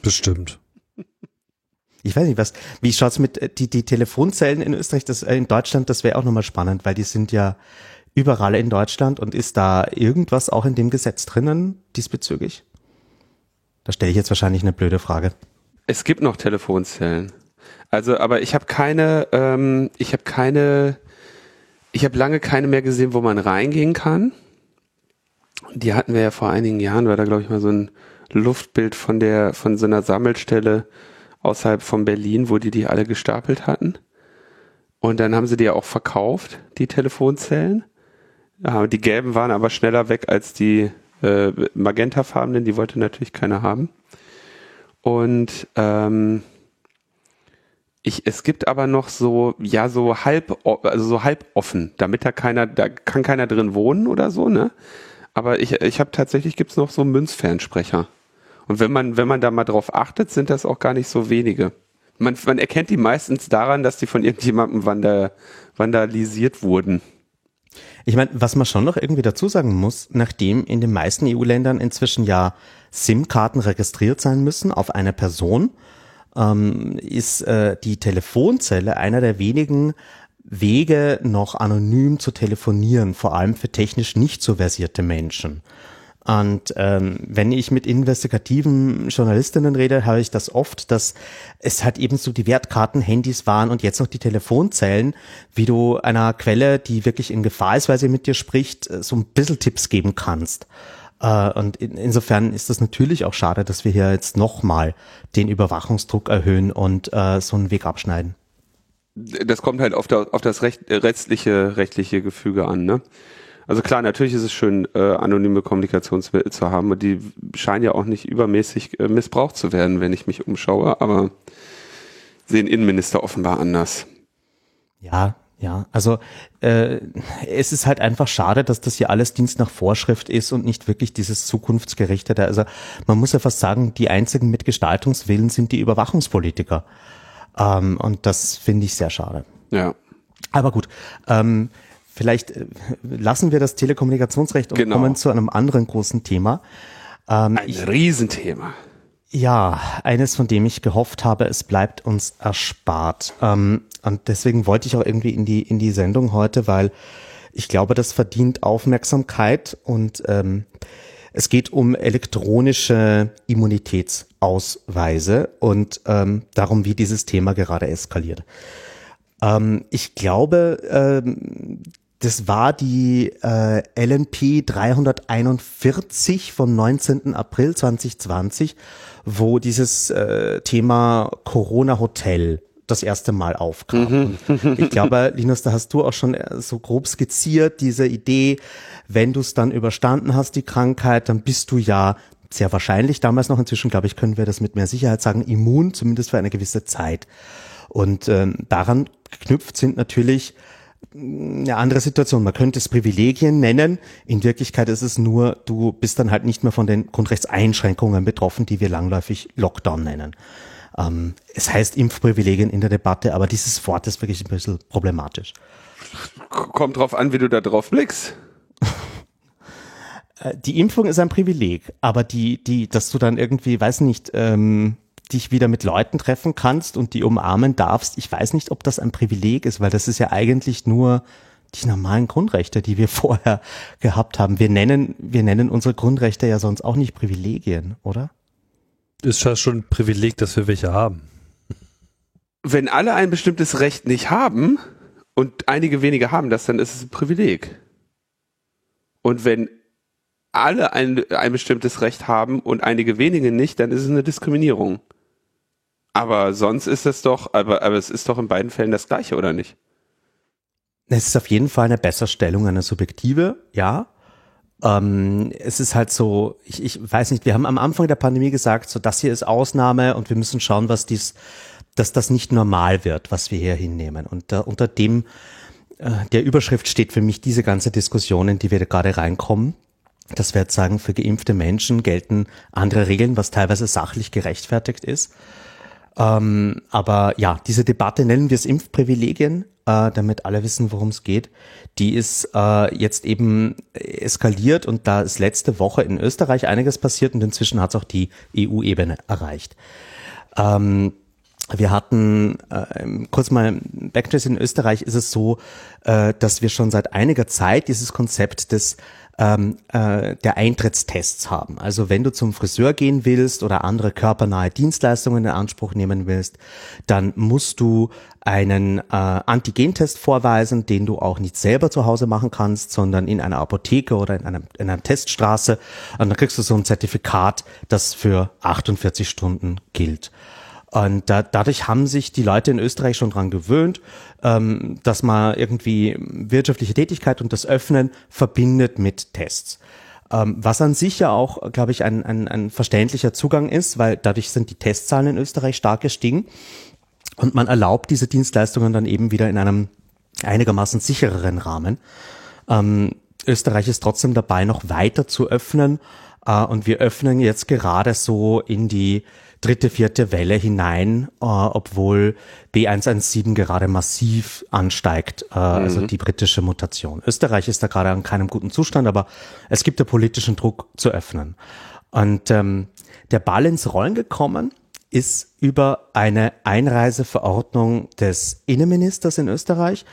Bestimmt. Ich weiß nicht, was, wie schaut's mit äh, die, die Telefonzellen in Österreich, das, äh, in Deutschland, das wäre auch nochmal spannend, weil die sind ja überall in Deutschland und ist da irgendwas auch in dem Gesetz drinnen diesbezüglich? Da stelle ich jetzt wahrscheinlich eine blöde Frage. Es gibt noch Telefonzellen. Also, aber ich habe keine, ähm, ich habe keine Ich habe lange keine mehr gesehen, wo man reingehen kann. Die hatten wir ja vor einigen Jahren, war da glaube ich mal so ein Luftbild von der von so einer Sammelstelle außerhalb von Berlin, wo die die alle gestapelt hatten. Und dann haben sie die ja auch verkauft, die Telefonzellen. Ja, die gelben waren aber schneller weg als die äh, magentafarbenen, die wollte natürlich keiner haben. Und ähm, ich, es gibt aber noch so, ja, so halb, also so halb offen, damit da keiner, da kann keiner drin wohnen oder so, ne? Aber ich, ich habe tatsächlich gibt's noch so Münzfernsprecher. Und wenn man, wenn man da mal drauf achtet, sind das auch gar nicht so wenige. Man, man erkennt die meistens daran, dass die von irgendjemandem vandal, vandalisiert wurden. Ich meine, was man schon noch irgendwie dazu sagen muss, nachdem in den meisten EU-Ländern inzwischen ja SIM-Karten registriert sein müssen auf eine Person, ähm, ist äh, die Telefonzelle einer der wenigen Wege, noch anonym zu telefonieren, vor allem für technisch nicht so versierte Menschen. Und ähm, wenn ich mit investigativen Journalistinnen rede, habe ich das oft, dass es halt eben so die Wertkarten-Handys waren und jetzt noch die Telefonzellen, wie du einer Quelle, die wirklich in Gefahr ist, weil sie mit dir spricht, äh, so ein bisschen Tipps geben kannst. Äh, und in, insofern ist das natürlich auch schade, dass wir hier jetzt nochmal den Überwachungsdruck erhöhen und äh, so einen Weg abschneiden. Das kommt halt auf, der, auf das recht, restliche rechtliche Gefüge an, ne? Also klar, natürlich ist es schön, äh, anonyme Kommunikationsmittel zu haben und die scheinen ja auch nicht übermäßig äh, missbraucht zu werden, wenn ich mich umschaue, aber sehen Innenminister offenbar anders. Ja, ja, also äh, es ist halt einfach schade, dass das hier alles Dienst nach Vorschrift ist und nicht wirklich dieses zukunftsgerichtete. Also man muss ja fast sagen, die einzigen mit Gestaltungswillen sind die Überwachungspolitiker. Ähm, und das finde ich sehr schade. Ja. Aber gut, ähm, Vielleicht äh, lassen wir das Telekommunikationsrecht und genau. kommen zu einem anderen großen Thema. Ähm, Ein ich, Riesenthema. Ja, eines, von dem ich gehofft habe, es bleibt uns erspart. Ähm, und deswegen wollte ich auch irgendwie in die, in die Sendung heute, weil ich glaube, das verdient Aufmerksamkeit und ähm, es geht um elektronische Immunitätsausweise und ähm, darum, wie dieses Thema gerade eskaliert. Ähm, ich glaube, ähm, das war die äh, LNP 341 vom 19. April 2020, wo dieses äh, Thema Corona-Hotel das erste Mal aufkam. Mhm. ich glaube, Linus, da hast du auch schon äh, so grob skizziert, diese Idee, wenn du es dann überstanden hast, die Krankheit, dann bist du ja sehr wahrscheinlich, damals noch inzwischen, glaube ich, können wir das mit mehr Sicherheit sagen, immun, zumindest für eine gewisse Zeit. Und ähm, daran geknüpft sind natürlich eine andere Situation. Man könnte es Privilegien nennen. In Wirklichkeit ist es nur, du bist dann halt nicht mehr von den Grundrechtseinschränkungen betroffen, die wir langläufig Lockdown nennen. Ähm, es heißt Impfprivilegien in der Debatte, aber dieses Wort ist wirklich ein bisschen problematisch. Kommt drauf an, wie du da drauf blickst. Äh, die Impfung ist ein Privileg, aber die, die, dass du dann irgendwie, weiß nicht, ähm, dich wieder mit Leuten treffen kannst und die umarmen darfst. Ich weiß nicht, ob das ein Privileg ist, weil das ist ja eigentlich nur die normalen Grundrechte, die wir vorher gehabt haben. Wir nennen, wir nennen unsere Grundrechte ja sonst auch nicht Privilegien, oder? Ist ja schon ein Privileg, dass wir welche haben. Wenn alle ein bestimmtes Recht nicht haben und einige wenige haben das, dann ist es ein Privileg. Und wenn alle ein, ein bestimmtes Recht haben und einige wenige nicht, dann ist es eine Diskriminierung. Aber sonst ist es doch, aber, aber es ist doch in beiden Fällen das Gleiche, oder nicht? Es ist auf jeden Fall eine Besserstellung, eine subjektive, ja. Ähm, es ist halt so, ich, ich weiß nicht, wir haben am Anfang der Pandemie gesagt, so das hier ist Ausnahme und wir müssen schauen, was dies, dass das nicht normal wird, was wir hier hinnehmen. Und da, unter dem, äh, der Überschrift steht für mich diese ganze Diskussion, in die wir gerade reinkommen. Dass wir jetzt sagen, für geimpfte Menschen gelten andere Regeln, was teilweise sachlich gerechtfertigt ist. Ähm, aber ja, diese Debatte nennen wir es Impfprivilegien, äh, damit alle wissen, worum es geht. Die ist äh, jetzt eben eskaliert und da ist letzte Woche in Österreich einiges passiert und inzwischen hat es auch die EU-Ebene erreicht. Ähm, wir hatten äh, kurz mal Backtrace in Österreich ist es so, äh, dass wir schon seit einiger Zeit dieses Konzept des ähm, äh, der Eintrittstests haben. Also wenn du zum Friseur gehen willst oder andere körpernahe Dienstleistungen in Anspruch nehmen willst, dann musst du einen äh, Antigentest vorweisen, den du auch nicht selber zu Hause machen kannst, sondern in einer Apotheke oder in, einem, in einer Teststraße. Und dann kriegst du so ein Zertifikat, das für 48 Stunden gilt. Und da, dadurch haben sich die Leute in Österreich schon dran gewöhnt, ähm, dass man irgendwie wirtschaftliche Tätigkeit und das Öffnen verbindet mit Tests. Ähm, was an sich ja auch, glaube ich, ein, ein, ein verständlicher Zugang ist, weil dadurch sind die Testzahlen in Österreich stark gestiegen. Und man erlaubt diese Dienstleistungen dann eben wieder in einem einigermaßen sichereren Rahmen. Ähm, Österreich ist trotzdem dabei, noch weiter zu öffnen. Äh, und wir öffnen jetzt gerade so in die dritte, vierte Welle hinein, äh, obwohl B117 gerade massiv ansteigt, äh, also mhm. also die britische Mutation. Österreich ist da gerade an keinem guten Zustand, aber es gibt ja politischen Druck zu öffnen. Und ähm, der Ball ins Rollen gekommen ist über eine Einreiseverordnung des Innenministers in Österreich,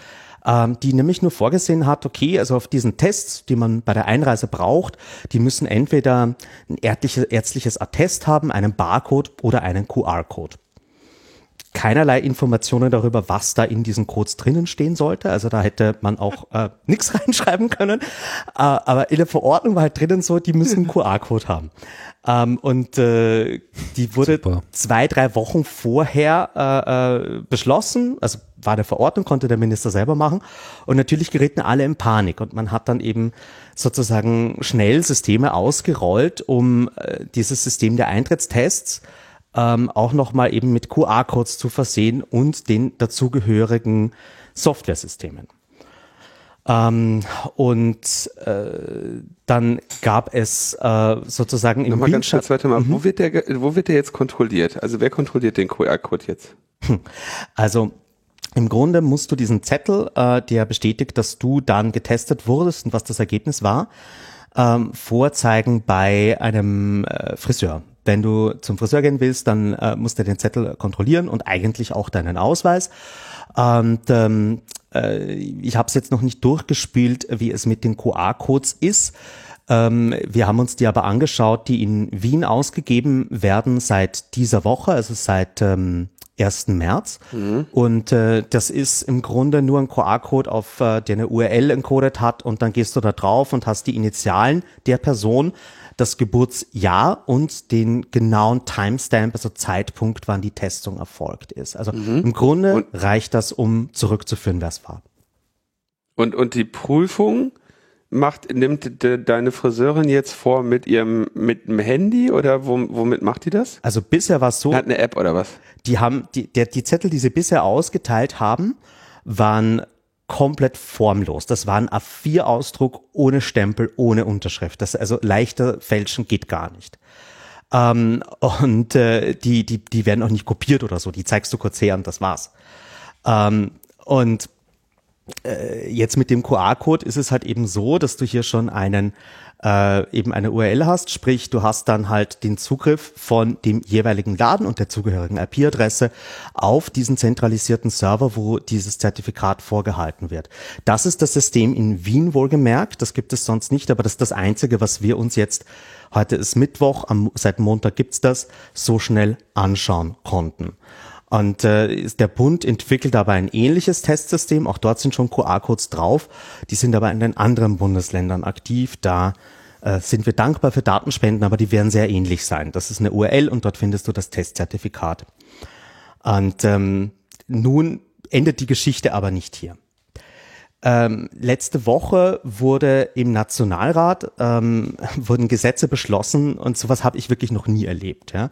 ähm, die nämlich nur vorgesehen hat, okay, also auf diesen Tests, die man bei der Einreise braucht, die müssen entweder ein ärztliches, ärztliches Attest haben, einen Barcode oder einen QR-Code keinerlei Informationen darüber, was da in diesen Codes drinnen stehen sollte. Also da hätte man auch äh, nichts reinschreiben können. Äh, aber in der Verordnung war halt drinnen so, die müssen einen QR-Code haben. Ähm, und äh, die wurde Super. zwei, drei Wochen vorher äh, äh, beschlossen. Also war eine Verordnung, konnte der Minister selber machen. Und natürlich gerieten alle in Panik. Und man hat dann eben sozusagen schnell Systeme ausgerollt, um äh, dieses System der Eintrittstests ähm, auch nochmal eben mit QR-Codes zu versehen und den dazugehörigen Softwaresystemen. Ähm, und äh, dann gab es äh, sozusagen im Nochmal ganz kurz weiter mal, mhm. wo wird der wo wird der jetzt kontrolliert? Also wer kontrolliert den QR-Code jetzt? Also im Grunde musst du diesen Zettel, äh, der bestätigt, dass du dann getestet wurdest und was das Ergebnis war, ähm, vorzeigen bei einem äh, Friseur. Wenn du zum Friseur gehen willst, dann äh, musst du den Zettel kontrollieren und eigentlich auch deinen Ausweis. Und ähm, äh, ich habe es jetzt noch nicht durchgespielt, wie es mit den QR-Codes ist. Ähm, wir haben uns die aber angeschaut, die in Wien ausgegeben werden seit dieser Woche, also seit ähm, 1. März. Mhm. Und äh, das ist im Grunde nur ein QR-Code, auf äh, der eine URL encoded hat und dann gehst du da drauf und hast die Initialen der Person das Geburtsjahr und den genauen Timestamp, also Zeitpunkt, wann die Testung erfolgt ist. Also mhm. im Grunde und, reicht das, um zurückzuführen, wer es war. Und, und die Prüfung macht, nimmt de, deine Friseurin jetzt vor mit ihrem, mit dem Handy oder womit macht die das? Also bisher war es so. Hat eine App oder was? Die haben, die, der, die Zettel, die sie bisher ausgeteilt haben, waren komplett formlos. Das war ein A4-Ausdruck ohne Stempel, ohne Unterschrift. Das also leichter fälschen geht gar nicht. Ähm, und äh, die, die, die werden auch nicht kopiert oder so. Die zeigst du kurz her und das war's. Ähm, und jetzt mit dem QR-Code ist es halt eben so, dass du hier schon einen äh, eben eine URL hast, sprich du hast dann halt den Zugriff von dem jeweiligen Laden und der zugehörigen IP-Adresse auf diesen zentralisierten Server, wo dieses Zertifikat vorgehalten wird. Das ist das System in Wien wohlgemerkt, das gibt es sonst nicht, aber das ist das Einzige, was wir uns jetzt, heute ist Mittwoch, am, seit Montag gibt's das, so schnell anschauen konnten. Und äh, der Bund entwickelt aber ein ähnliches Testsystem. Auch dort sind schon QR-Codes drauf. Die sind aber in den anderen Bundesländern aktiv. Da äh, sind wir dankbar für Datenspenden, aber die werden sehr ähnlich sein. Das ist eine URL und dort findest du das Testzertifikat. Und ähm, nun endet die Geschichte aber nicht hier. Ähm, letzte Woche wurde im Nationalrat ähm, wurden Gesetze beschlossen und sowas habe ich wirklich noch nie erlebt. Ja.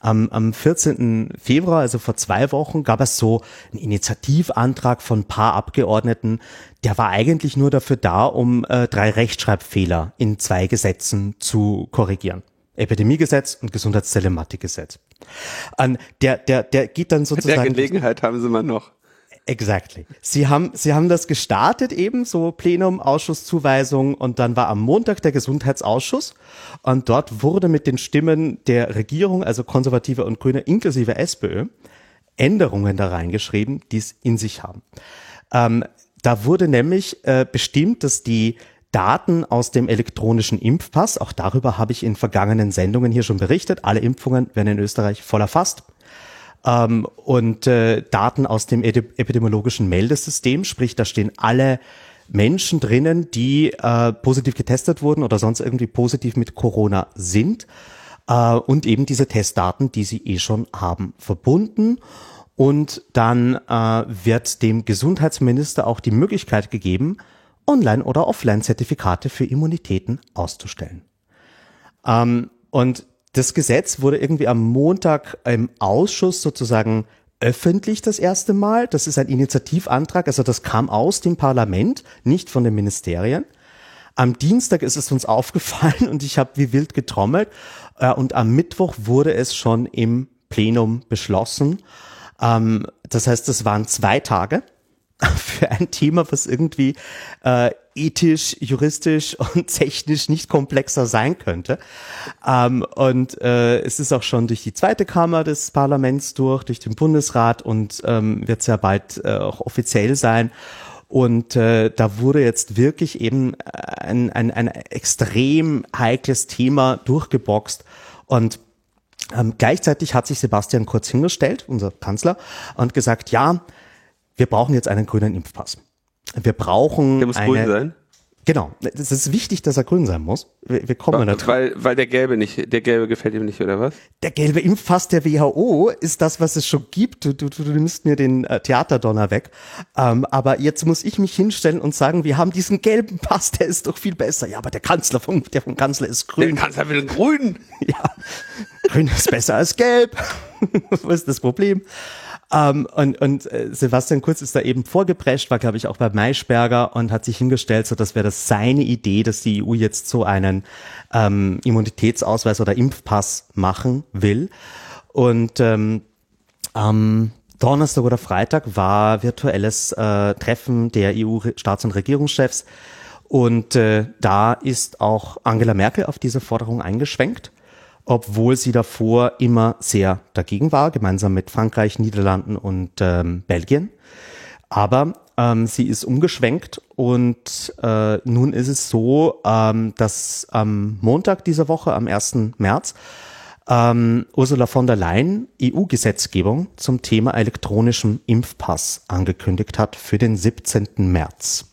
Am, am 14. Februar, also vor zwei Wochen, gab es so einen Initiativantrag von ein paar Abgeordneten, der war eigentlich nur dafür da, um äh, drei Rechtschreibfehler in zwei Gesetzen zu korrigieren. Epidemiegesetz und Gesundheitstellematikgesetz. An der, der, der geht dann sozusagen. Der Gelegenheit haben sie mal noch. Exactly. Sie haben, Sie haben das gestartet eben, so Plenum, Ausschusszuweisung und dann war am Montag der Gesundheitsausschuss und dort wurde mit den Stimmen der Regierung, also Konservative und Grüne inklusive SPÖ, Änderungen da reingeschrieben, die es in sich haben. Ähm, da wurde nämlich äh, bestimmt, dass die Daten aus dem elektronischen Impfpass. Auch darüber habe ich in vergangenen Sendungen hier schon berichtet. Alle Impfungen werden in Österreich voll erfasst. Ähm, und äh, Daten aus dem epidemiologischen Meldesystem, sprich, da stehen alle Menschen drinnen, die äh, positiv getestet wurden oder sonst irgendwie positiv mit Corona sind äh, und eben diese Testdaten, die sie eh schon haben, verbunden. Und dann äh, wird dem Gesundheitsminister auch die Möglichkeit gegeben, Online- oder Offline-Zertifikate für Immunitäten auszustellen. Ähm, und das Gesetz wurde irgendwie am Montag im Ausschuss sozusagen öffentlich das erste Mal. Das ist ein Initiativantrag, also das kam aus dem Parlament, nicht von den Ministerien. Am Dienstag ist es uns aufgefallen und ich habe wie wild getrommelt. Äh, und am Mittwoch wurde es schon im Plenum beschlossen. Ähm, das heißt, es waren zwei Tage für ein Thema, was irgendwie äh, ethisch, juristisch und technisch nicht komplexer sein könnte. Ähm, und äh, es ist auch schon durch die zweite Kammer des Parlaments durch, durch den Bundesrat und ähm, wird sehr bald äh, auch offiziell sein. Und äh, da wurde jetzt wirklich eben ein, ein, ein extrem heikles Thema durchgeboxt. Und ähm, gleichzeitig hat sich Sebastian Kurz hingestellt, unser Kanzler, und gesagt, ja, wir brauchen jetzt einen grünen Impfpass. Wir brauchen. Der muss eine, grün sein? Genau. Es ist wichtig, dass er grün sein muss. Wir, wir kommen weil, weil, weil der gelbe nicht, der gelbe gefällt ihm nicht, oder was? Der gelbe Impfpass der WHO ist das, was es schon gibt. Du, du, du nimmst mir den äh, Theaterdonner weg. Ähm, aber jetzt muss ich mich hinstellen und sagen, wir haben diesen gelben Pass, der ist doch viel besser. Ja, aber der Kanzler vom, der vom Kanzler ist grün. Der Kanzler will grün. Ja. Grün ist besser als gelb. was ist das Problem? Ähm, und und äh, Sebastian Kurz ist da eben vorgeprescht, war glaube ich auch bei Maischberger und hat sich hingestellt, so das wäre das seine Idee, dass die EU jetzt so einen ähm, Immunitätsausweis oder Impfpass machen will. Und ähm, am Donnerstag oder Freitag war virtuelles äh, Treffen der EU-Staats- und Regierungschefs. Und äh, da ist auch Angela Merkel auf diese Forderung eingeschwenkt obwohl sie davor immer sehr dagegen war, gemeinsam mit Frankreich, Niederlanden und ähm, Belgien. Aber ähm, sie ist umgeschwenkt und äh, nun ist es so, ähm, dass am Montag dieser Woche, am 1. März, ähm, Ursula von der Leyen EU-Gesetzgebung zum Thema elektronischem Impfpass angekündigt hat für den 17. März.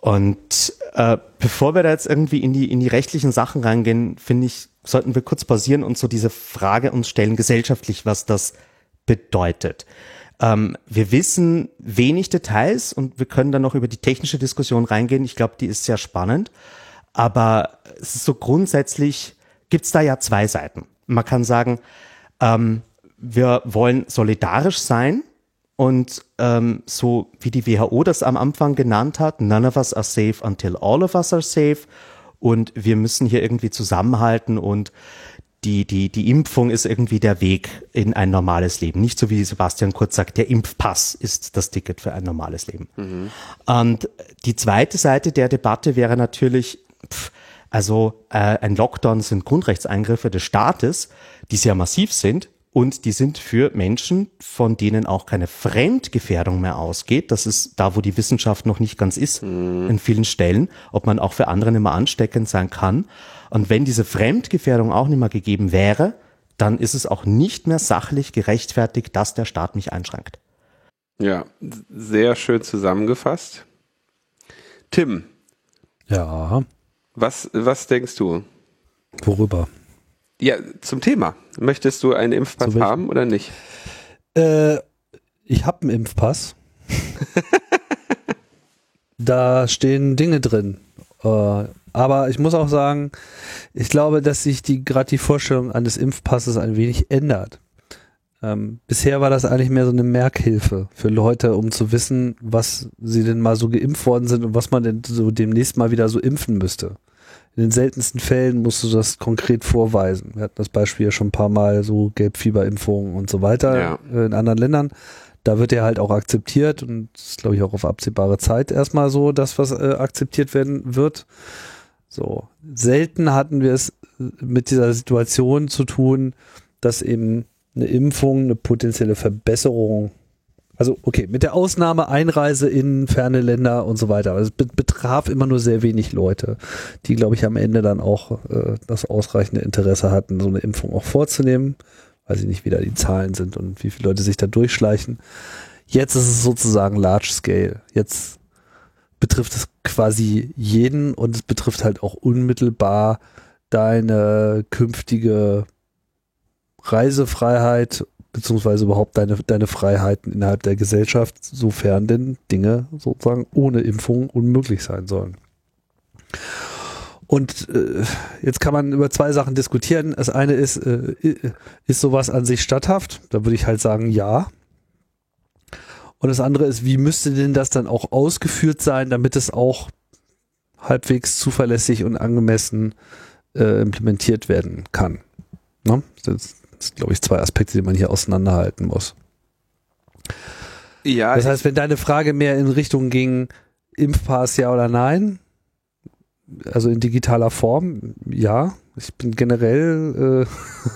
Und äh, bevor wir da jetzt irgendwie in die, in die rechtlichen Sachen reingehen, finde ich, sollten wir kurz pausieren und so diese Frage uns stellen, gesellschaftlich, was das bedeutet. Ähm, wir wissen wenig Details und wir können dann noch über die technische Diskussion reingehen. Ich glaube, die ist sehr spannend. Aber es ist so grundsätzlich, gibt es da ja zwei Seiten. Man kann sagen, ähm, wir wollen solidarisch sein und ähm, so wie die WHO das am Anfang genannt hat, none of us are safe until all of us are safe. Und wir müssen hier irgendwie zusammenhalten und die, die, die Impfung ist irgendwie der Weg in ein normales Leben. Nicht so wie Sebastian Kurz sagt, der Impfpass ist das Ticket für ein normales Leben. Mhm. Und die zweite Seite der Debatte wäre natürlich, pff, also äh, ein Lockdown sind Grundrechtseingriffe des Staates, die sehr massiv sind, und die sind für Menschen, von denen auch keine Fremdgefährdung mehr ausgeht. Das ist da, wo die Wissenschaft noch nicht ganz ist, mhm. in vielen Stellen, ob man auch für andere nicht mehr ansteckend sein kann. Und wenn diese Fremdgefährdung auch nicht mehr gegeben wäre, dann ist es auch nicht mehr sachlich gerechtfertigt, dass der Staat mich einschränkt. Ja, sehr schön zusammengefasst. Tim. Ja. Was, was denkst du? Worüber? Ja, zum Thema. Möchtest du einen Impfpass haben oder nicht? Äh, ich habe einen Impfpass. da stehen Dinge drin. Äh, aber ich muss auch sagen, ich glaube, dass sich die gerade die Vorstellung eines Impfpasses ein wenig ändert. Ähm, bisher war das eigentlich mehr so eine Merkhilfe für Leute, um zu wissen, was sie denn mal so geimpft worden sind und was man denn so demnächst mal wieder so impfen müsste. In den seltensten Fällen musst du das konkret vorweisen. Wir hatten das Beispiel ja schon ein paar Mal, so Gelbfieberimpfungen und so weiter ja. In anderen Ländern. Da wird ja halt auch akzeptiert und das ist, glaube ich, auch auf absehbare Zeit erstmal so, dass was äh, akzeptiert werden wird. So. Selten hatten wir es äh, mit dieser Situation zu tun, dass eben eine Impfung eine potenzielle Verbesserung Also okay, mit der Ausnahme Einreise in ferne Länder und so weiter. Also es betraf immer nur sehr wenig Leute, die, glaube ich, am Ende dann auch äh, das ausreichende Interesse hatten, so eine Impfung auch vorzunehmen. Weiß ich nicht, wie da die Zahlen sind und wie viele Leute sich da durchschleichen. Jetzt ist es sozusagen Large Scale. Jetzt betrifft es quasi jeden und es betrifft halt auch unmittelbar deine künftige Reisefreiheit beziehungsweise überhaupt deine, deine Freiheiten innerhalb der Gesellschaft, sofern denn Dinge sozusagen ohne Impfung unmöglich sein sollen. Und äh, jetzt kann man über zwei Sachen diskutieren. Das eine ist, äh, ist sowas an sich statthaft? Da würde ich halt sagen, ja. Und das andere ist, wie müsste denn das dann auch ausgeführt sein, damit es auch halbwegs zuverlässig und angemessen äh, implementiert werden kann? Ne? Das sind, glaube ich, zwei Aspekte, die man hier auseinanderhalten muss. Ja. Das heißt, wenn deine Frage mehr in Richtung ging, Impfpass ja oder nein, also in digitaler Form, ja. Ich bin generell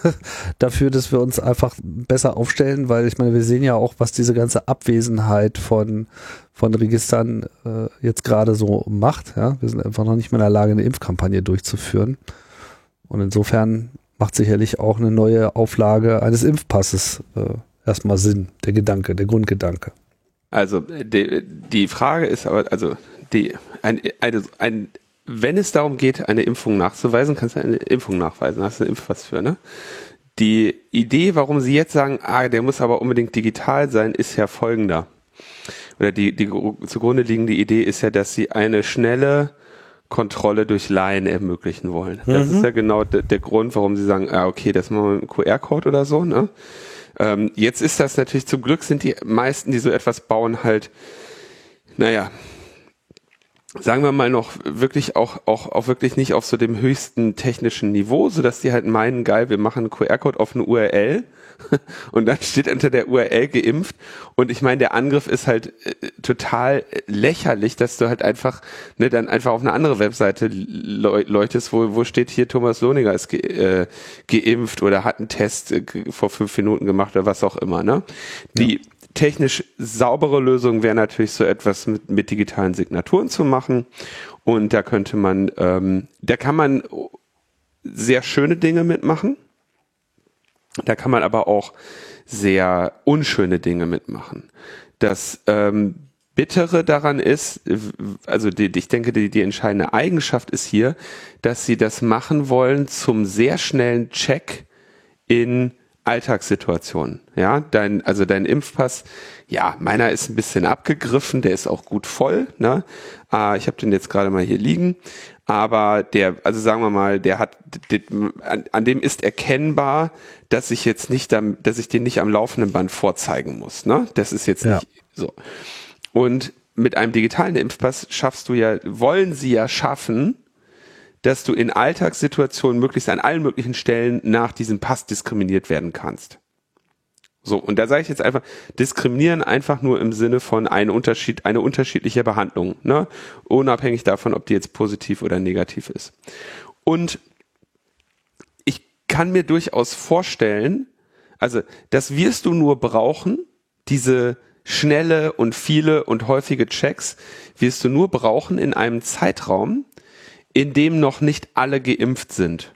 äh, dafür, dass wir uns einfach besser aufstellen, weil ich meine, wir sehen ja auch, was diese ganze Abwesenheit von, von Registern äh, jetzt gerade so macht. Ja? Wir sind einfach noch nicht mehr in der Lage, eine Impfkampagne durchzuführen. Und insofern macht sicherlich auch eine neue Auflage eines Impfpasses äh, erstmal Sinn, der Gedanke, der Grundgedanke. Also die, die Frage ist aber, also die, ein, eine, ein, wenn es darum geht, eine Impfung nachzuweisen, kannst du eine Impfung nachweisen, hast du einen Impfpass für, ne? Die Idee, warum sie jetzt sagen, ah, der muss aber unbedingt digital sein, ist ja folgender. Oder die, die zugrunde liegende Idee ist ja, dass sie eine schnelle Kontrolle durch Laien ermöglichen wollen. Das mhm. ist ja genau der, der Grund, warum sie sagen, ah, okay, das machen wir mit einem QR-Code oder so. Ne? Ähm, jetzt ist das natürlich, zum Glück sind die meisten, die so etwas bauen, halt, naja, sagen wir mal noch wirklich auch, auch, auch wirklich nicht auf so dem höchsten technischen Niveau, so dass die halt meinen, geil, wir machen einen QR-Code auf eine URL und dann steht unter der URL geimpft. Und ich meine, der Angriff ist halt äh, total lächerlich, dass du halt einfach, ne, dann einfach auf eine andere Webseite leuchtest, wo, wo steht hier Thomas Lohninger ist ge, äh, geimpft oder hat einen Test äh, vor fünf Minuten gemacht oder was auch immer, ne? Die ja. technisch saubere Lösung wäre natürlich so etwas mit, mit digitalen Signaturen zu machen. Und da könnte man, ähm, da kann man sehr schöne Dinge mitmachen. Da kann man aber auch sehr unschöne Dinge mitmachen. Das ähm, Bittere daran ist, also die, ich denke, die, die entscheidende Eigenschaft ist hier, dass sie das machen wollen zum sehr schnellen Check in Alltagssituationen. Ja, dein, also dein Impfpass, ja, meiner ist ein bisschen abgegriffen, der ist auch gut voll. Ne? Äh, ich habe den jetzt gerade mal hier liegen aber der, also sagen wir mal, der hat, an, an, dem ist erkennbar, dass ich jetzt nicht, am, dass ich den nicht am laufenden Band vorzeigen muss. Ne? Das ist jetzt ja. nicht so. Und mit einem digitalen Impfpass schaffst du ja, wollen sie ja schaffen, dass du in Alltagssituationen möglichst an allen möglichen Stellen nach diesem Pass diskriminiert werden kannst. So, und da sage ich jetzt einfach, diskriminieren einfach nur im Sinne von ein Unterschied, eine unterschiedliche Behandlung, ne? Unabhängig davon, ob die jetzt positiv oder negativ ist. Und ich kann mir durchaus vorstellen, also das wirst du nur brauchen, diese schnelle und viele und häufige Checks wirst du nur brauchen in einem Zeitraum, in dem noch nicht alle geimpft sind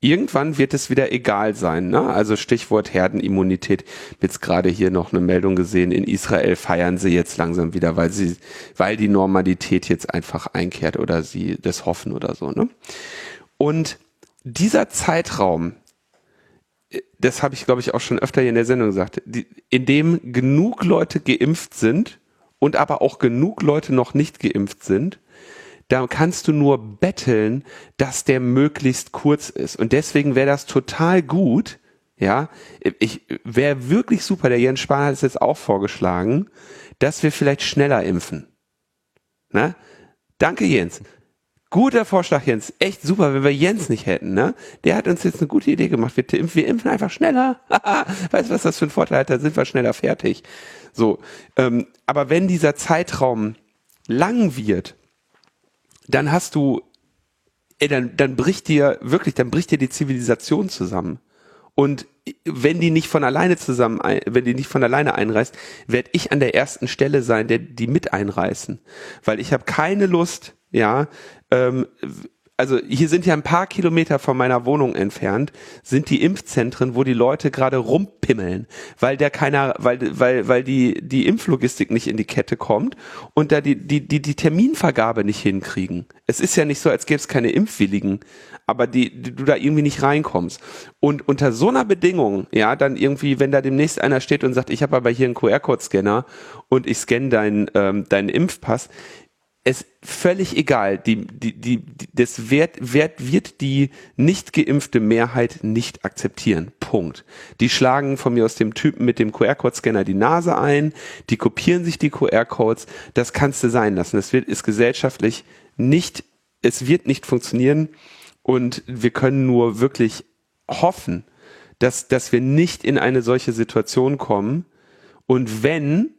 irgendwann wird es wieder egal sein. Ne? Also Stichwort Herdenimmunität. Jetzt gerade hier noch eine Meldung gesehen. In Israel feiern sie jetzt langsam wieder, weil sie, weil die Normalität jetzt einfach einkehrt oder sie das hoffen oder so. Ne? Und dieser Zeitraum, das habe ich glaube ich auch schon öfter hier in der Sendung gesagt, die, in dem genug Leute geimpft sind und aber auch genug Leute noch nicht geimpft sind, da kannst du nur betteln, dass der möglichst kurz ist. Und deswegen wäre das total gut, ja, ich wäre wirklich super, der Jens Spahn hat es jetzt auch vorgeschlagen, dass wir vielleicht schneller impfen. Ne? Danke, Jens. Guter Vorschlag, Jens. Echt super, wenn wir Jens nicht hätten, ne? Der hat uns jetzt eine gute Idee gemacht. Wir, wir impfen einfach schneller. weißt du, was das für ein Vorteil hat? Da sind wir schneller fertig. So. Ähm, aber wenn dieser Zeitraum lang wird, dann hast du, ey, dann, dann bricht dir wirklich, dann bricht dir die Zivilisation zusammen. Und wenn die nicht von alleine zusammen, wenn die nicht von alleine einreißt, werde ich an der ersten Stelle sein, der die mit einreißen. Weil ich habe keine Lust, ja, ähm, also hier sind ja ein paar Kilometer von meiner Wohnung entfernt, sind die Impfzentren, wo die Leute gerade rumpimmeln, weil der keiner, weil, weil, weil die, die Impflogistik nicht in die Kette kommt und da die, die, die, die Terminvergabe nicht hinkriegen. Es ist ja nicht so, als gäbe es keine Impfwilligen, aber die, die, du da irgendwie nicht reinkommst. Und unter so einer Bedingung, ja, dann irgendwie, wenn da demnächst einer steht und sagt, ich habe aber hier einen QR-Code-Scanner und ich scanne deinen, ähm, deinen Impfpass, es völlig egal. Die, die, die, das wird, wird, wird die nicht geimpfte Mehrheit nicht akzeptieren. Punkt. Die schlagen von mir aus dem Typen mit dem QR-Code-Scanner die Nase ein, die kopieren sich die QR-Codes. Das kannst du sein lassen. Das wird, ist gesellschaftlich nicht, es wird nicht funktionieren. Und wir können nur wirklich hoffen, dass, dass wir nicht in eine solche Situation kommen. Und wenn,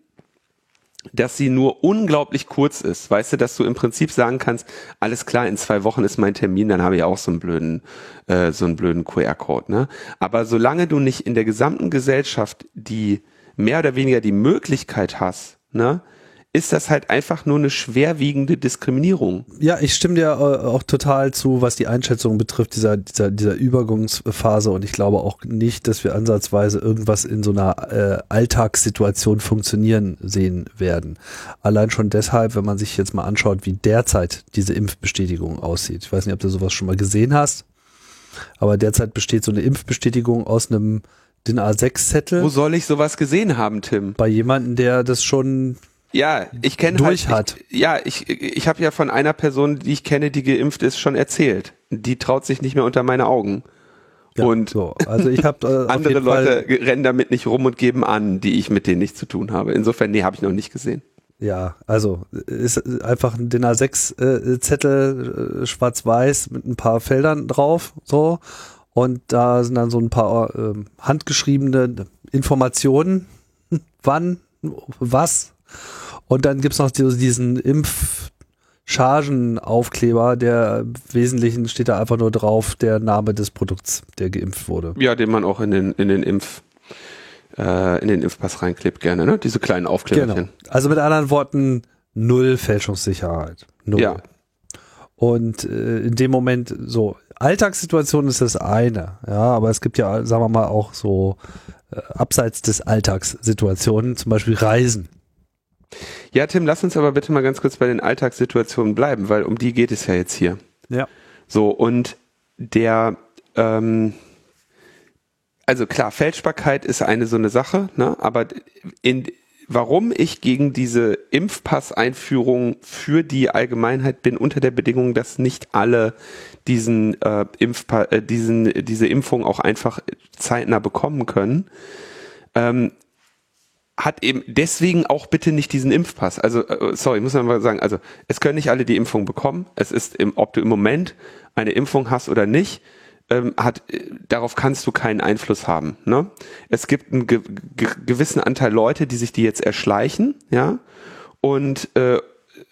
dass sie nur unglaublich kurz ist. Weißt du, dass du im Prinzip sagen kannst, alles klar, in zwei Wochen ist mein Termin, dann habe ich auch so einen blöden, äh, so einen blöden QR-Code. Ne? Aber solange du nicht in der gesamten Gesellschaft die mehr oder weniger die Möglichkeit hast, ne, ist das halt einfach nur eine schwerwiegende Diskriminierung. Ja, ich stimme dir äh, auch total zu, was die Einschätzung betrifft, dieser, dieser, dieser Übergangsphase. Und ich glaube auch nicht, dass wir ansatzweise irgendwas in so einer äh, Alltagssituation funktionieren sehen werden. Allein schon deshalb, wenn man sich jetzt mal anschaut, wie derzeit diese Impfbestätigung aussieht. Ich weiß nicht, ob du sowas schon mal gesehen hast, aber derzeit besteht so eine Impfbestätigung aus einem DIN A6-Zettel. Wo soll ich sowas gesehen haben, Tim? Bei jemandem, der das schon ja, ich kenne durch halt, hat. Ich, ja, ich ich habe ja von einer Person, die ich kenne, die geimpft ist, schon erzählt. Die traut sich nicht mehr unter meine Augen. Ja, und so. also ich habe äh, andere Leute Fall, rennen damit nicht rum und geben an, die ich mit denen nichts zu tun habe. Insofern, nee, habe ich noch nicht gesehen. Ja, also ist einfach ein DIN A6 äh, äh, schwarz-weiß mit ein paar Feldern drauf, so und da sind dann so ein paar äh, handgeschriebene Informationen, wann, was und dann gibt's noch diesen Impfchargenaufkleber, der im Wesentlichen steht da einfach nur drauf, der Name des Produkts, der geimpft wurde. Ja, den man auch in den, in den Impf, äh, in den Impfpass reinklebt gerne, ne? Diese kleinen Aufkleberchen. Genau. Also mit anderen Worten, null Fälschungssicherheit. Null. Ja. Und äh, in dem Moment so, Alltagssituation ist das eine, ja, aber es gibt ja, sagen wir mal, auch so äh, abseits des Alltagssituationen, zum Beispiel Reisen. Ja, Tim, lass uns aber bitte mal ganz kurz bei den Alltagssituationen bleiben, weil um die geht es ja jetzt hier. Ja. So, und der, ähm, also klar, Fälschbarkeit ist eine so eine Sache, ne? aber in, warum ich gegen diese Impfpasseinführung für die Allgemeinheit bin, unter der Bedingung, dass nicht alle diesen, äh, Impfpa äh, diesen, diese Impfung auch einfach zeitnah bekommen können, ähm, hat eben deswegen auch bitte nicht diesen Impfpass. Also, äh, sorry, muss man mal sagen, also es können nicht alle die Impfung bekommen. Es ist, im, ob du im Moment eine Impfung hast oder nicht, ähm, hat, äh, darauf kannst du keinen Einfluss haben. Ne? Es gibt einen ge ge gewissen Anteil Leute, die sich die jetzt erschleichen, ja, und äh,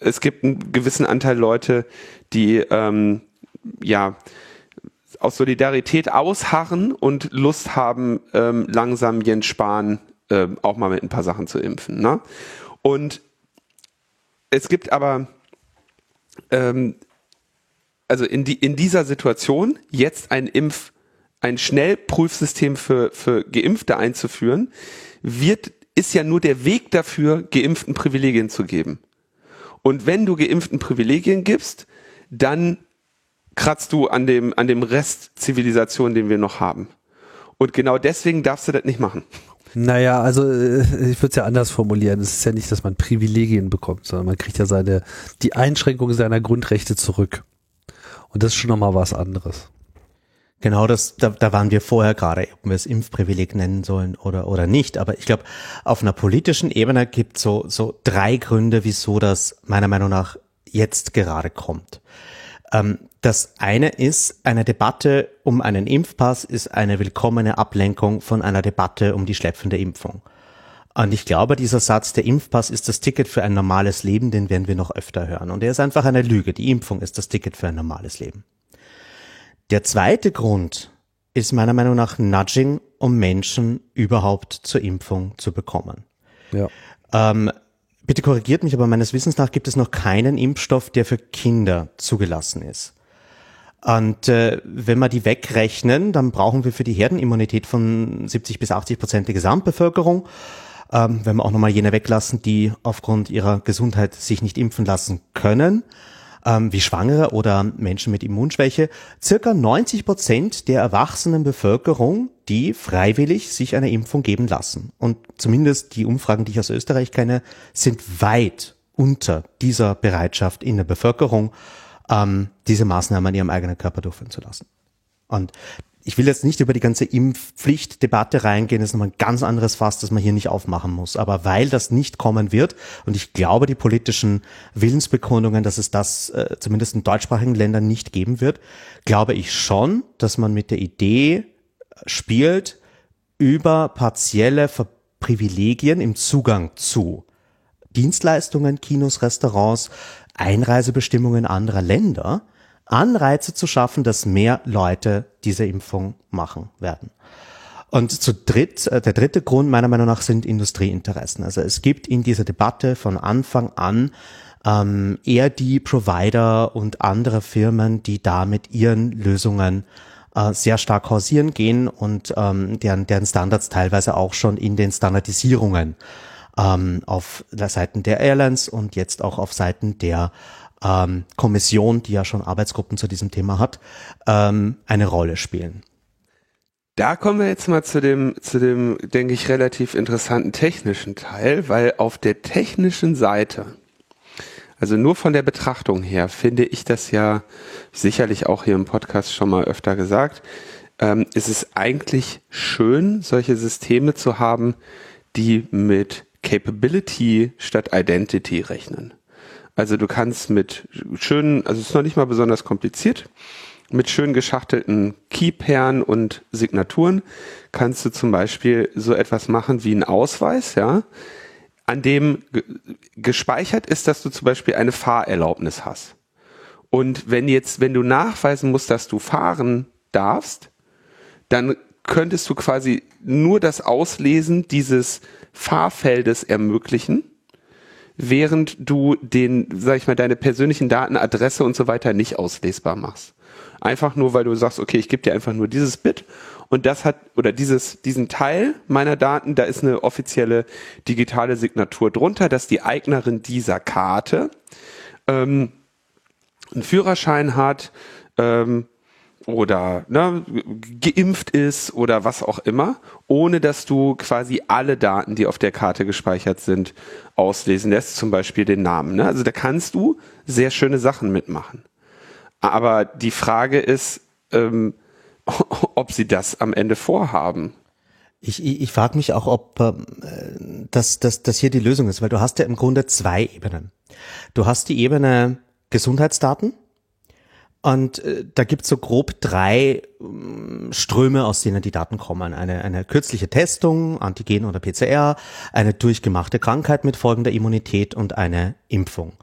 es gibt einen gewissen Anteil Leute, die ähm, ja aus Solidarität ausharren und Lust haben, ähm, langsam Jens Spahn äh, auch mal mit ein paar Sachen zu impfen. Ne? Und es gibt aber, ähm, also in, die, in dieser Situation jetzt ein Impf, ein Schnellprüfsystem für, für Geimpfte einzuführen, wird, ist ja nur der Weg dafür, Geimpften Privilegien zu geben. Und wenn du Geimpften Privilegien gibst, dann kratzt du an dem, an dem Rest Zivilisation, den wir noch haben. Und genau deswegen darfst du das nicht machen. Naja, also äh, ich würde es ja anders formulieren. Es ist ja nicht, dass man Privilegien bekommt, sondern man kriegt ja seine, die Einschränkung seiner Grundrechte zurück. Und das ist schon nochmal was anderes. Genau, das, da, da waren wir vorher gerade, ob wir es Impfprivileg nennen sollen oder, oder nicht. Aber ich glaube, auf einer politischen Ebene gibt so, so drei Gründe, wieso das meiner Meinung nach jetzt gerade kommt. Ähm, das eine ist, eine Debatte um einen Impfpass ist eine willkommene Ablenkung von einer Debatte um die schleppende Impfung. Und ich glaube, dieser Satz, der Impfpass ist das Ticket für ein normales Leben, den werden wir noch öfter hören. Und er ist einfach eine Lüge. Die Impfung ist das Ticket für ein normales Leben. Der zweite Grund ist meiner Meinung nach Nudging, um Menschen überhaupt zur Impfung zu bekommen. Ja. Ähm, bitte korrigiert mich, aber meines Wissens nach gibt es noch keinen Impfstoff, der für Kinder zugelassen ist. Und äh, wenn wir die wegrechnen, dann brauchen wir für die Herdenimmunität von 70 bis 80 Prozent der Gesamtbevölkerung. Ähm, wenn wir auch nochmal jene weglassen, die aufgrund ihrer Gesundheit sich nicht impfen lassen können, ähm, wie Schwangere oder Menschen mit Immunschwäche, circa 90 Prozent der erwachsenen Bevölkerung, die freiwillig sich eine Impfung geben lassen. Und zumindest die Umfragen, die ich aus Österreich kenne, sind weit unter dieser Bereitschaft in der Bevölkerung ähm, diese Maßnahmen an ihrem eigenen Körper durchführen zu lassen. Und ich will jetzt nicht über die ganze Impfpflichtdebatte reingehen, das ist nochmal ein ganz anderes Fass, das man hier nicht aufmachen muss. Aber weil das nicht kommen wird, und ich glaube, die politischen Willensbekundungen, dass es das äh, zumindest in deutschsprachigen Ländern nicht geben wird, glaube ich schon, dass man mit der Idee spielt, über partielle Privilegien im Zugang zu Dienstleistungen, Kinos, Restaurants, Einreisebestimmungen anderer Länder Anreize zu schaffen, dass mehr Leute diese Impfung machen werden. Und zu dritt, äh, der dritte Grund meiner Meinung nach sind Industrieinteressen. Also es gibt in dieser Debatte von Anfang an ähm, eher die Provider und andere Firmen, die da mit ihren Lösungen äh, sehr stark hausieren gehen und ähm, deren, deren Standards teilweise auch schon in den Standardisierungen ähm, auf der Seiten der Airlines und jetzt auch auf Seiten der ähm, Kommission, die ja schon Arbeitsgruppen zu diesem Thema hat, ähm, eine Rolle spielen. Da kommen wir jetzt mal zu dem, zu dem, denke ich, relativ interessanten technischen Teil, weil auf der technischen Seite, also nur von der Betrachtung her, finde ich das ja sicherlich auch hier im Podcast schon mal öfter gesagt, ähm, ist es eigentlich schön, solche Systeme zu haben, die mit Capability statt Identity rechnen. Also du kannst mit schönen, also es ist noch nicht mal besonders kompliziert, mit schön geschachtelten Keypairen und Signaturen kannst du zum Beispiel so etwas machen wie ein Ausweis, ja, an dem gespeichert ist, dass du zum Beispiel eine Fahrerlaubnis hast. Und wenn jetzt, wenn du nachweisen musst, dass du fahren darfst, dann könntest du quasi nur das Auslesen dieses Fahrfeldes ermöglichen, während du den, sag ich mal, deine persönlichen Daten, Adresse und so weiter nicht auslesbar machst. Einfach nur, weil du sagst, okay, ich gebe dir einfach nur dieses Bit und das hat, oder dieses, diesen Teil meiner Daten, da ist eine offizielle digitale Signatur drunter, dass die Eignerin dieser Karte ähm, einen Führerschein hat, ähm, oder ne, geimpft ist oder was auch immer, ohne dass du quasi alle Daten, die auf der Karte gespeichert sind, auslesen lässt, zum Beispiel den Namen. Ne? Also da kannst du sehr schöne Sachen mitmachen. Aber die Frage ist, ähm, ob sie das am Ende vorhaben. Ich, ich, ich frage mich auch, ob äh, das, das, das hier die Lösung ist, weil du hast ja im Grunde zwei Ebenen. Du hast die Ebene Gesundheitsdaten, und äh, da gibt's so grob drei äh, Ströme, aus denen die Daten kommen. Eine, eine kürzliche Testung, Antigen oder PCR, eine durchgemachte Krankheit mit folgender Immunität und eine Impfung.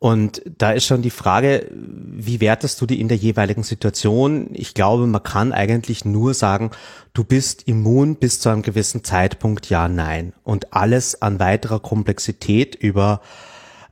Und da ist schon die Frage, wie wertest du die in der jeweiligen Situation? Ich glaube, man kann eigentlich nur sagen, du bist immun bis zu einem gewissen Zeitpunkt, ja, nein. Und alles an weiterer Komplexität über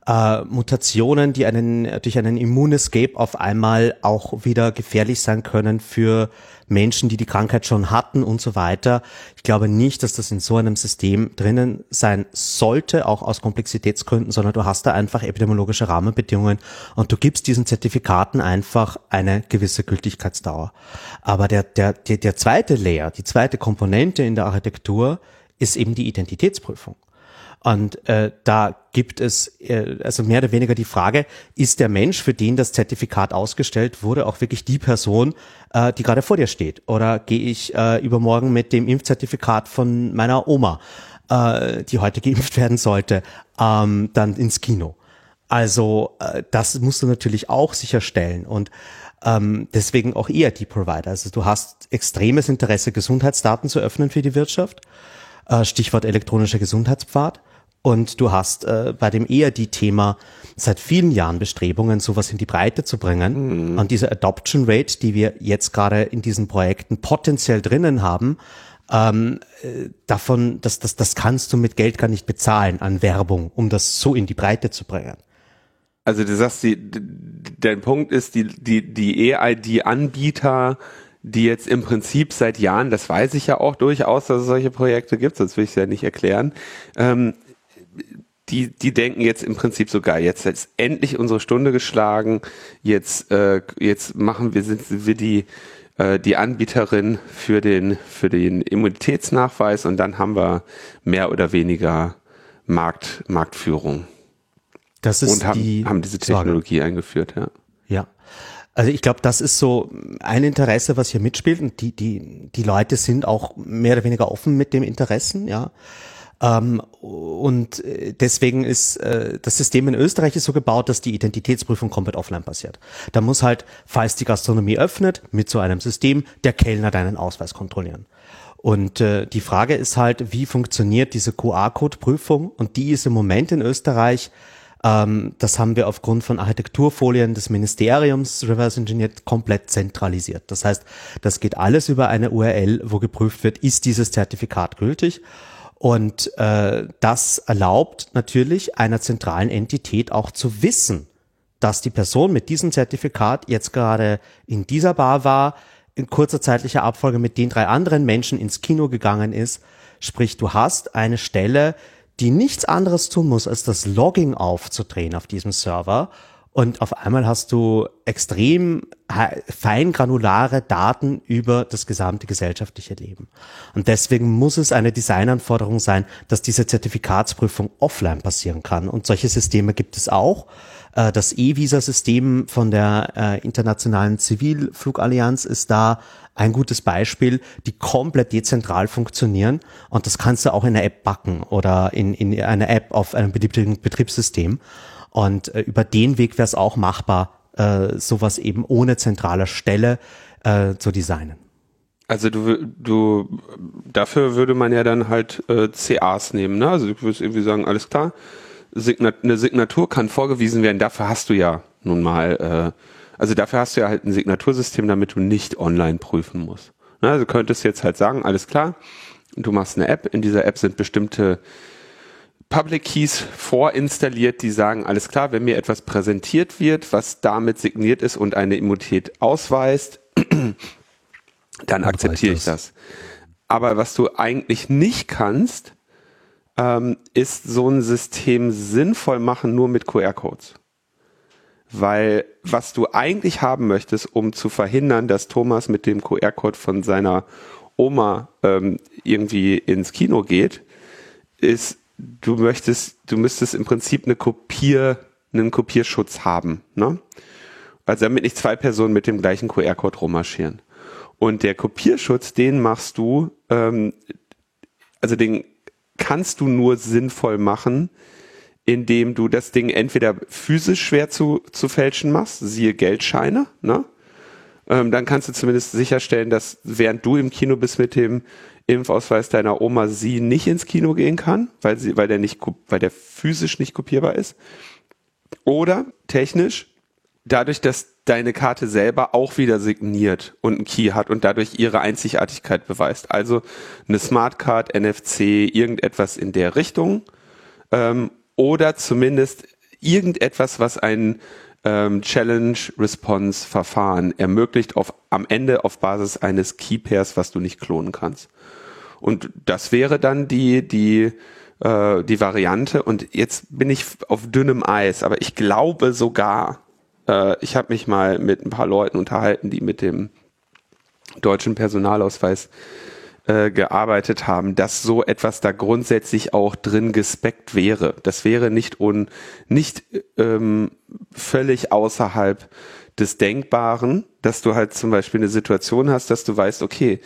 äh, Mutationen, die einen durch einen Immunescape auf einmal auch wieder gefährlich sein können für Menschen, die die Krankheit schon hatten und so weiter. Ich glaube nicht, dass das in so einem System drinnen sein sollte, auch aus Komplexitätsgründen, sondern du hast da einfach epidemiologische Rahmenbedingungen und du gibst diesen Zertifikaten einfach eine gewisse Gültigkeitsdauer. Aber der, der, der, der zweite Layer, die zweite Komponente in der Architektur ist eben die Identitätsprüfung. Und äh, da gibt es äh, also mehr oder weniger die Frage, ist der Mensch, für den das Zertifikat ausgestellt wurde, auch wirklich die Person, äh, die gerade vor dir steht? Oder gehe ich äh, übermorgen mit dem Impfzertifikat von meiner Oma, äh, die heute geimpft werden sollte, ähm, dann ins Kino? Also äh, das musst du natürlich auch sicherstellen und ähm, deswegen auch eher die Provider. Also du hast extremes Interesse, Gesundheitsdaten zu öffnen für die Wirtschaft. Äh, Stichwort elektronischer Gesundheitspfad. Und du hast äh, bei dem ERD-Thema seit vielen Jahren Bestrebungen, sowas in die Breite zu bringen. Mhm. Und diese Adoption Rate, die wir jetzt gerade in diesen Projekten potenziell drinnen haben, ähm, äh, davon, das, das, das kannst du mit Geld gar nicht bezahlen an Werbung, um das so in die Breite zu bringen. Also du sagst, die, dein Punkt ist, die, die, die EID-Anbieter, die jetzt im Prinzip seit Jahren, das weiß ich ja auch durchaus, dass es solche Projekte gibt, sonst will ich es ja nicht erklären, ähm, die, die denken jetzt im Prinzip sogar, jetzt ist endlich unsere Stunde geschlagen, jetzt, äh, jetzt machen wir, sind wir die, äh, die Anbieterin für den, für den Immunitätsnachweis und dann haben wir mehr oder weniger Markt, Marktführung. Das ist und haben, die haben diese Technologie Sorge. eingeführt, ja. Ja. Also ich glaube, das ist so ein Interesse, was hier mitspielt und die, die, die Leute sind auch mehr oder weniger offen mit dem Interessen, ja. Ähm, und äh, deswegen ist äh, das System in Österreich ist so gebaut, dass die Identitätsprüfung komplett offline passiert. Da muss halt, falls die Gastronomie öffnet, mit so einem System der Kellner deinen Ausweis kontrollieren. Und äh, die Frage ist halt, wie funktioniert diese QR-Code-Prüfung? Und die ist im Moment in Österreich ähm, das haben wir aufgrund von Architekturfolien des Ministeriums Reverse Engineered komplett zentralisiert. Das heißt, das geht alles über eine URL, wo geprüft wird, ist dieses Zertifikat gültig. Und äh, das erlaubt natürlich einer zentralen Entität auch zu wissen, dass die Person mit diesem Zertifikat jetzt gerade in dieser Bar war, in kurzer zeitlicher Abfolge mit den drei anderen Menschen ins Kino gegangen ist. Sprich, du hast eine Stelle, die nichts anderes tun muss, als das Logging aufzudrehen auf diesem Server. Und auf einmal hast du extrem fein granulare Daten über das gesamte gesellschaftliche Leben. Und deswegen muss es eine Designanforderung sein, dass diese Zertifikatsprüfung offline passieren kann. Und solche Systeme gibt es auch. Äh, das E-Visa-System von der äh, Internationalen Zivilflugallianz ist da ein gutes Beispiel, die komplett dezentral funktionieren und das kannst du auch in einer App backen oder in, in einer App auf einem beliebigen Betriebssystem. Und äh, über den Weg wäre es auch machbar, äh, sowas eben ohne zentrale Stelle äh, zu designen. Also du, du, dafür würde man ja dann halt äh, CAs nehmen, ne? Also du würdest irgendwie sagen, alles klar, Signat eine Signatur kann vorgewiesen werden, dafür hast du ja nun mal äh, also dafür hast du ja halt ein Signatursystem, damit du nicht online prüfen musst. Also du könntest jetzt halt sagen, alles klar, du machst eine App, in dieser App sind bestimmte Public Keys vorinstalliert, die sagen, alles klar, wenn mir etwas präsentiert wird, was damit signiert ist und eine Immunität ausweist, dann, akzeptiere ich das. Aber was du eigentlich nicht kannst, ähm, ist so ein System sinnvoll machen nur mit QR-Codes. Weil was du eigentlich haben möchtest, um zu verhindern, dass Thomas mit dem QR-Code von seiner Oma ähm, irgendwie ins Kino geht, ist, du möchtest, du müsstest im Prinzip eine Kopier, einen Kopierschutz haben. Ne? Also damit nicht zwei Personen mit dem gleichen QR-Code rummarschieren. Und der Kopierschutz, den machst du, ähm, also den kannst du nur sinnvoll machen, indem du das Ding entweder physisch schwer zu, zu fälschen machst, siehe Geldscheine, ne? Ähm, dann kannst du zumindest sicherstellen, dass während du im Kino bist mit dem Impfausweis deiner Oma, sie nicht ins Kino gehen kann, weil sie, weil der nicht, weil der physisch nicht kopierbar ist. Oder technisch, dadurch, dass deine Karte selber auch wieder signiert und einen Key hat und dadurch ihre Einzigartigkeit beweist. Also eine Smartcard, NFC, irgendetwas in der Richtung. Ähm, oder zumindest irgendetwas, was ein ähm, Challenge-Response-Verfahren ermöglicht, auf, am Ende auf Basis eines Key-Pairs, was du nicht klonen kannst. Und das wäre dann die, die, äh, die Variante. Und jetzt bin ich auf dünnem Eis, aber ich glaube sogar, äh, ich habe mich mal mit ein paar Leuten unterhalten, die mit dem deutschen Personalausweis äh, gearbeitet haben, dass so etwas da grundsätzlich auch drin gespeckt wäre. Das wäre nicht un, nicht ähm, völlig außerhalb des Denkbaren, dass du halt zum Beispiel eine Situation hast, dass du weißt, okay,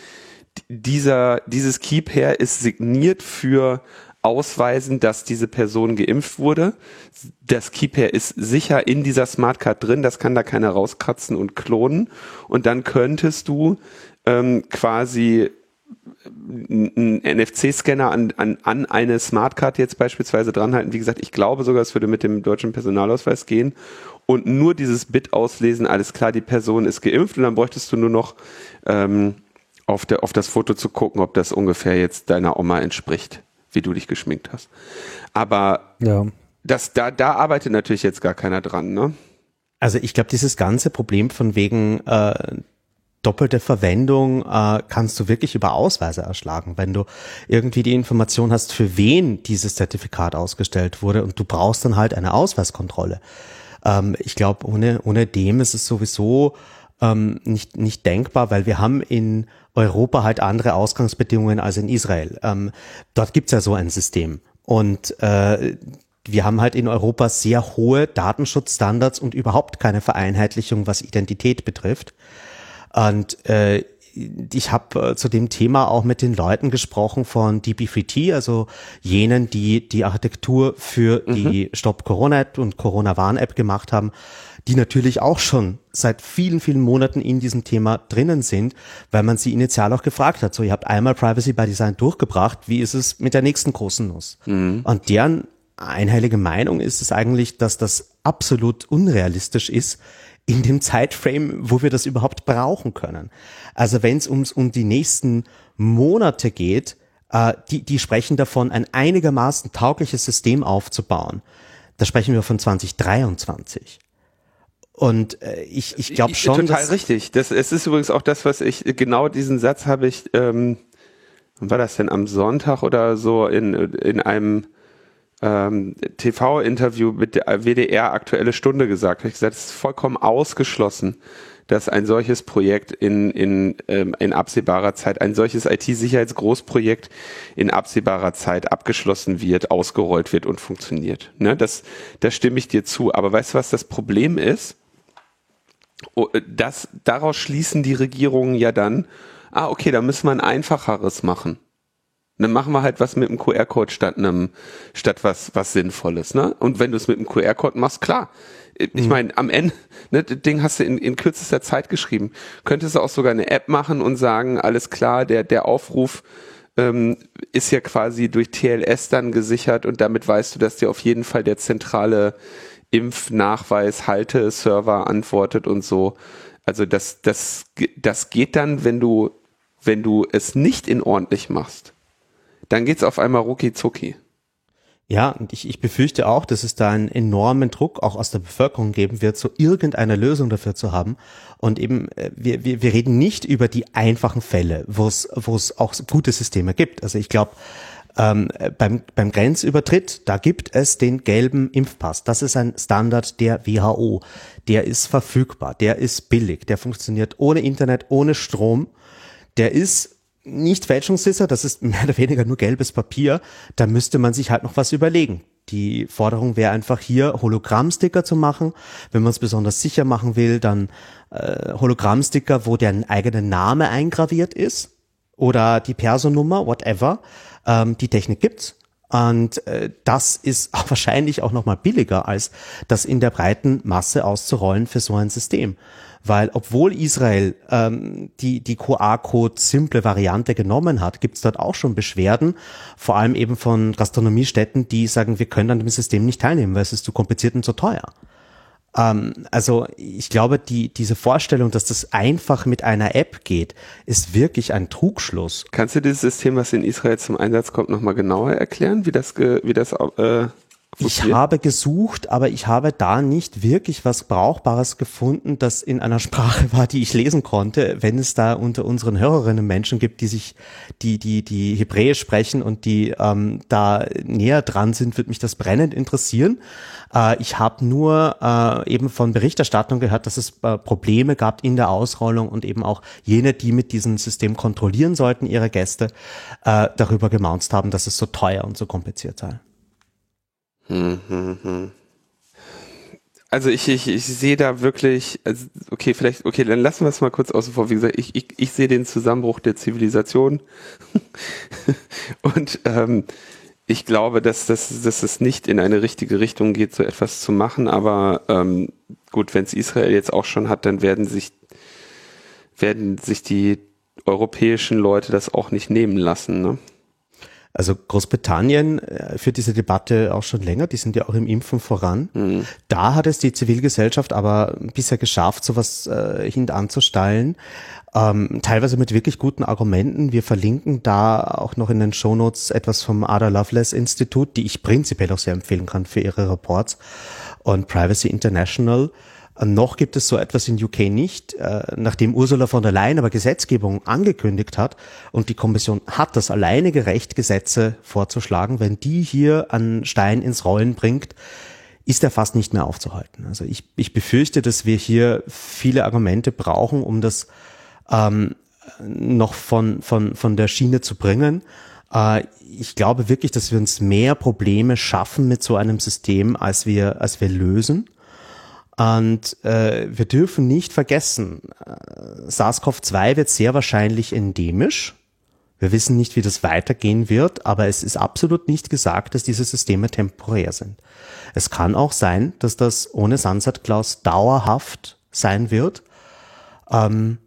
dieser, dieses Keypair ist signiert für ausweisen, dass diese Person geimpft wurde. Das Keypair ist sicher in dieser Smartcard drin, das kann da keiner rauskratzen und klonen. Und dann könntest du ähm, quasi einen NFC-Scanner an, an, an eine Smartcard jetzt beispielsweise dranhalten. Wie gesagt, ich glaube sogar, es würde mit dem deutschen Personalausweis gehen und nur dieses Bit auslesen, alles klar, die Person ist geimpft und dann bräuchtest du nur noch ähm, auf, der, auf das Foto zu gucken, ob das ungefähr jetzt deiner Oma entspricht, wie du dich geschminkt hast. Aber ja. das, da, da arbeitet natürlich jetzt gar keiner dran, ne? Also ich glaube, dieses ganze Problem von wegen äh, doppelte Verwendung äh, kannst du wirklich über Ausweise erschlagen, wenn du irgendwie die Information hast, für wen dieses Zertifikat ausgestellt wurde und du brauchst dann halt eine Ausweiskontrolle. Ähm, ich glaube, ohne, ohne dem ist es sowieso ähm, nicht, nicht denkbar, weil wir haben in Europa halt andere Ausgangsbedingungen als in Israel. Ähm, dort gibt's ja so ein System. Und äh, wir haben halt in Europa sehr hohe Datenschutzstandards und überhaupt keine Vereinheitlichung, was Identität betrifft. Und äh, ich habe äh, zu dem Thema auch mit den Leuten gesprochen von DB3T, also jenen, die die Architektur für mhm. die Stop Corona App und Corona Warn App gemacht haben, die natürlich auch schon seit vielen, vielen Monaten in diesem Thema drinnen sind, weil man sie initial auch gefragt hat. So, ihr habt einmal Privacy by Design durchgebracht, wie ist es mit der nächsten großen Nuss? Mhm. Und deren einheilige Meinung ist es eigentlich, dass das absolut unrealistisch ist, in dem Zeitframe, wo wir das überhaupt brauchen können. Also wenn es ums um die nächsten Monate geht, äh, die, die sprechen davon, ein einigermaßen taugliches System aufzubauen. Da sprechen wir von 2023. Und äh, ich, ich glaube schon. Total dass richtig. Das, es ist übrigens auch das, was ich, genau diesen Satz habe ich, ähm, war das denn am Sonntag oder so in, in einem ähm, TV-Interview mit der WDR Aktuelle Stunde gesagt. Ich gesagt, es ist vollkommen ausgeschlossen, dass ein solches Projekt in, in, ähm, in absehbarer Zeit, ein solches IT-Sicherheitsgroßprojekt in absehbarer Zeit abgeschlossen wird, ausgerollt wird und funktioniert. Ne, das, das stimme ich dir zu. Aber weißt du, was das Problem ist? Oh, das, daraus schließen die Regierungen ja dann, ah, okay, da müssen wir ein einfacheres machen dann machen wir halt was mit dem QR-Code statt einem, statt was, was Sinnvolles, ne? Und wenn du es mit dem QR-Code machst, klar. Ich mhm. meine, am Ende, ne, das Ding hast du in, in kürzester Zeit geschrieben. Könntest du auch sogar eine App machen und sagen, alles klar, der, der Aufruf ähm, ist ja quasi durch TLS dann gesichert und damit weißt du, dass dir auf jeden Fall der zentrale Impfnachweis Halte Server antwortet und so. Also das, das, das geht dann, wenn du, wenn du es nicht in ordentlich machst dann geht's auf einmal rucki zucki. Ja, und ich, ich befürchte auch, dass es da einen enormen Druck auch aus der Bevölkerung geben wird, so irgendeine Lösung dafür zu haben. Und eben, äh, wir, wir, wir reden nicht über die einfachen Fälle, wo es, wo es auch gute Systeme gibt. Also ich glaube, ähm, beim, beim Grenzübertritt, da gibt es den gelben Impfpass. Das ist ein Standard der WHO. Der ist verfügbar, der ist billig, der funktioniert ohne Internet, ohne Strom. Der ist nicht fälschungssicher, das ist mehr oder weniger nur gelbes Papier, da müsste man sich halt noch was überlegen. Die Forderung wäre einfach hier Hologrammsticker zu machen. Wenn man es besonders sicher machen will, dann äh, Hologrammsticker, wo der eigene Name eingraviert ist oder die Personennummer, whatever. Ähm, die Technik gibt's. Und äh, das ist auch wahrscheinlich auch nochmal billiger, als das in der breiten Masse auszurollen für so ein System weil obwohl Israel ähm, die, die QR-Code simple Variante genommen hat, gibt es dort auch schon Beschwerden, vor allem eben von Gastronomiestätten, die sagen, wir können an dem System nicht teilnehmen, weil es ist zu kompliziert und zu teuer. Ähm, also ich glaube, die, diese Vorstellung, dass das einfach mit einer App geht, ist wirklich ein Trugschluss. Kannst du dieses System, was in Israel zum Einsatz kommt, nochmal genauer erklären, wie das, wie das äh, ich habe gesucht, aber ich habe da nicht wirklich was Brauchbares gefunden, das in einer Sprache war, die ich lesen konnte. Wenn es da unter unseren Hörerinnen Menschen gibt, die sich, die, die, die Hebräisch sprechen und die ähm, da näher dran sind, wird mich das brennend interessieren. Äh, ich habe nur äh, eben von Berichterstattung gehört, dass es äh, Probleme gab in der Ausrollung und eben auch jene, die mit diesem System kontrollieren sollten, ihre Gäste, äh, darüber gemaunzt haben, dass es so teuer und so kompliziert sei. Also ich, ich, ich sehe da wirklich, also okay, vielleicht, okay, dann lassen wir es mal kurz außen vor. Wie gesagt, ich, ich, ich sehe den Zusammenbruch der Zivilisation und ähm, ich glaube, dass, dass, dass es nicht in eine richtige Richtung geht, so etwas zu machen. Aber ähm, gut, wenn es Israel jetzt auch schon hat, dann werden sich werden sich die europäischen Leute das auch nicht nehmen lassen. Ne? Also Großbritannien äh, führt diese Debatte auch schon länger, die sind ja auch im Impfen voran. Mhm. Da hat es die Zivilgesellschaft aber bisher geschafft, sowas äh, hintanzustellen. Ähm, teilweise mit wirklich guten Argumenten. Wir verlinken da auch noch in den Shownotes etwas vom Ada Lovelace Institut, die ich prinzipiell auch sehr empfehlen kann für ihre Reports und Privacy International. Noch gibt es so etwas in UK nicht, äh, nachdem Ursula von der Leyen aber Gesetzgebung angekündigt hat und die Kommission hat das alleinige Recht, Gesetze vorzuschlagen. Wenn die hier einen Stein ins Rollen bringt, ist er fast nicht mehr aufzuhalten. Also ich, ich befürchte, dass wir hier viele Argumente brauchen, um das ähm, noch von, von, von der Schiene zu bringen. Äh, ich glaube wirklich, dass wir uns mehr Probleme schaffen mit so einem System, als wir, als wir lösen. Und äh, wir dürfen nicht vergessen, äh, SARS-CoV-2 wird sehr wahrscheinlich endemisch. Wir wissen nicht, wie das weitergehen wird, aber es ist absolut nicht gesagt, dass diese Systeme temporär sind. Es kann auch sein, dass das ohne Sunset Clause dauerhaft sein wird. Ähm,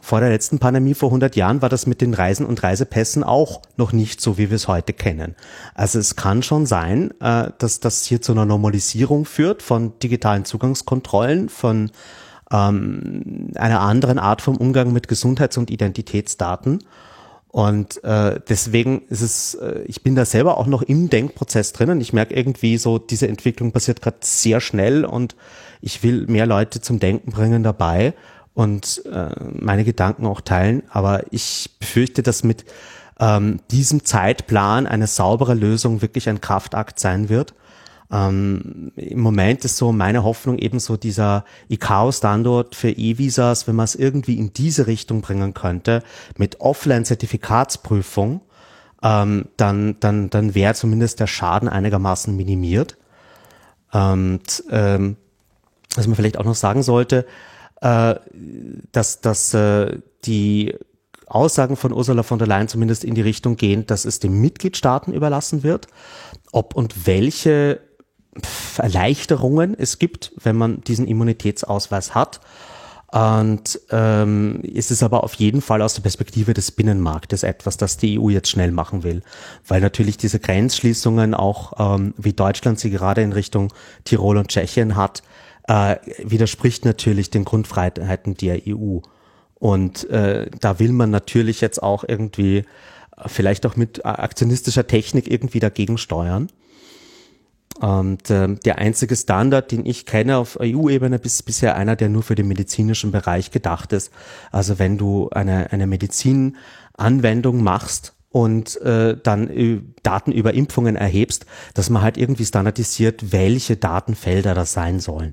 vor der letzten Pandemie vor 100 Jahren war das mit den Reisen und Reisepässen auch noch nicht so, wie wir es heute kennen. Also es kann schon sein, äh, dass das hier zu einer Normalisierung führt von digitalen Zugangskontrollen, von ähm, einer anderen Art vom Umgang mit Gesundheits- und Identitätsdaten. Und äh, deswegen ist es, äh, ich bin da selber auch noch im Denkprozess drinnen. Ich merke irgendwie so, diese Entwicklung passiert gerade sehr schnell und ich will mehr Leute zum Denken bringen dabei und äh, meine Gedanken auch teilen. Aber ich befürchte, dass mit ähm, diesem Zeitplan eine saubere Lösung wirklich ein Kraftakt sein wird. Ähm, Im Moment ist so meine Hoffnung eben so dieser ICAO-Standard für E-Visas, wenn man es irgendwie in diese Richtung bringen könnte, mit Offline-Zertifikatsprüfung, ähm, dann, dann, dann wäre zumindest der Schaden einigermaßen minimiert. Und ähm, was man vielleicht auch noch sagen sollte, äh, dass, dass äh, die Aussagen von Ursula von der Leyen zumindest in die Richtung gehen, dass es den Mitgliedstaaten überlassen wird, ob und welche Erleichterungen es gibt, wenn man diesen Immunitätsausweis hat. Und ähm, ist es aber auf jeden Fall aus der Perspektive des Binnenmarktes etwas, das die EU jetzt schnell machen will. Weil natürlich diese Grenzschließungen auch, ähm, wie Deutschland sie gerade in Richtung Tirol und Tschechien hat, äh, widerspricht natürlich den Grundfreiheiten der EU. Und äh, da will man natürlich jetzt auch irgendwie äh, vielleicht auch mit aktionistischer Technik irgendwie dagegen steuern. Und äh, der einzige Standard, den ich kenne auf EU-Ebene, ist bisher einer, der nur für den medizinischen Bereich gedacht ist. Also wenn du eine, eine Medizinanwendung machst und äh, dann äh, Daten über Impfungen erhebst, dass man halt irgendwie standardisiert, welche Datenfelder das sein sollen.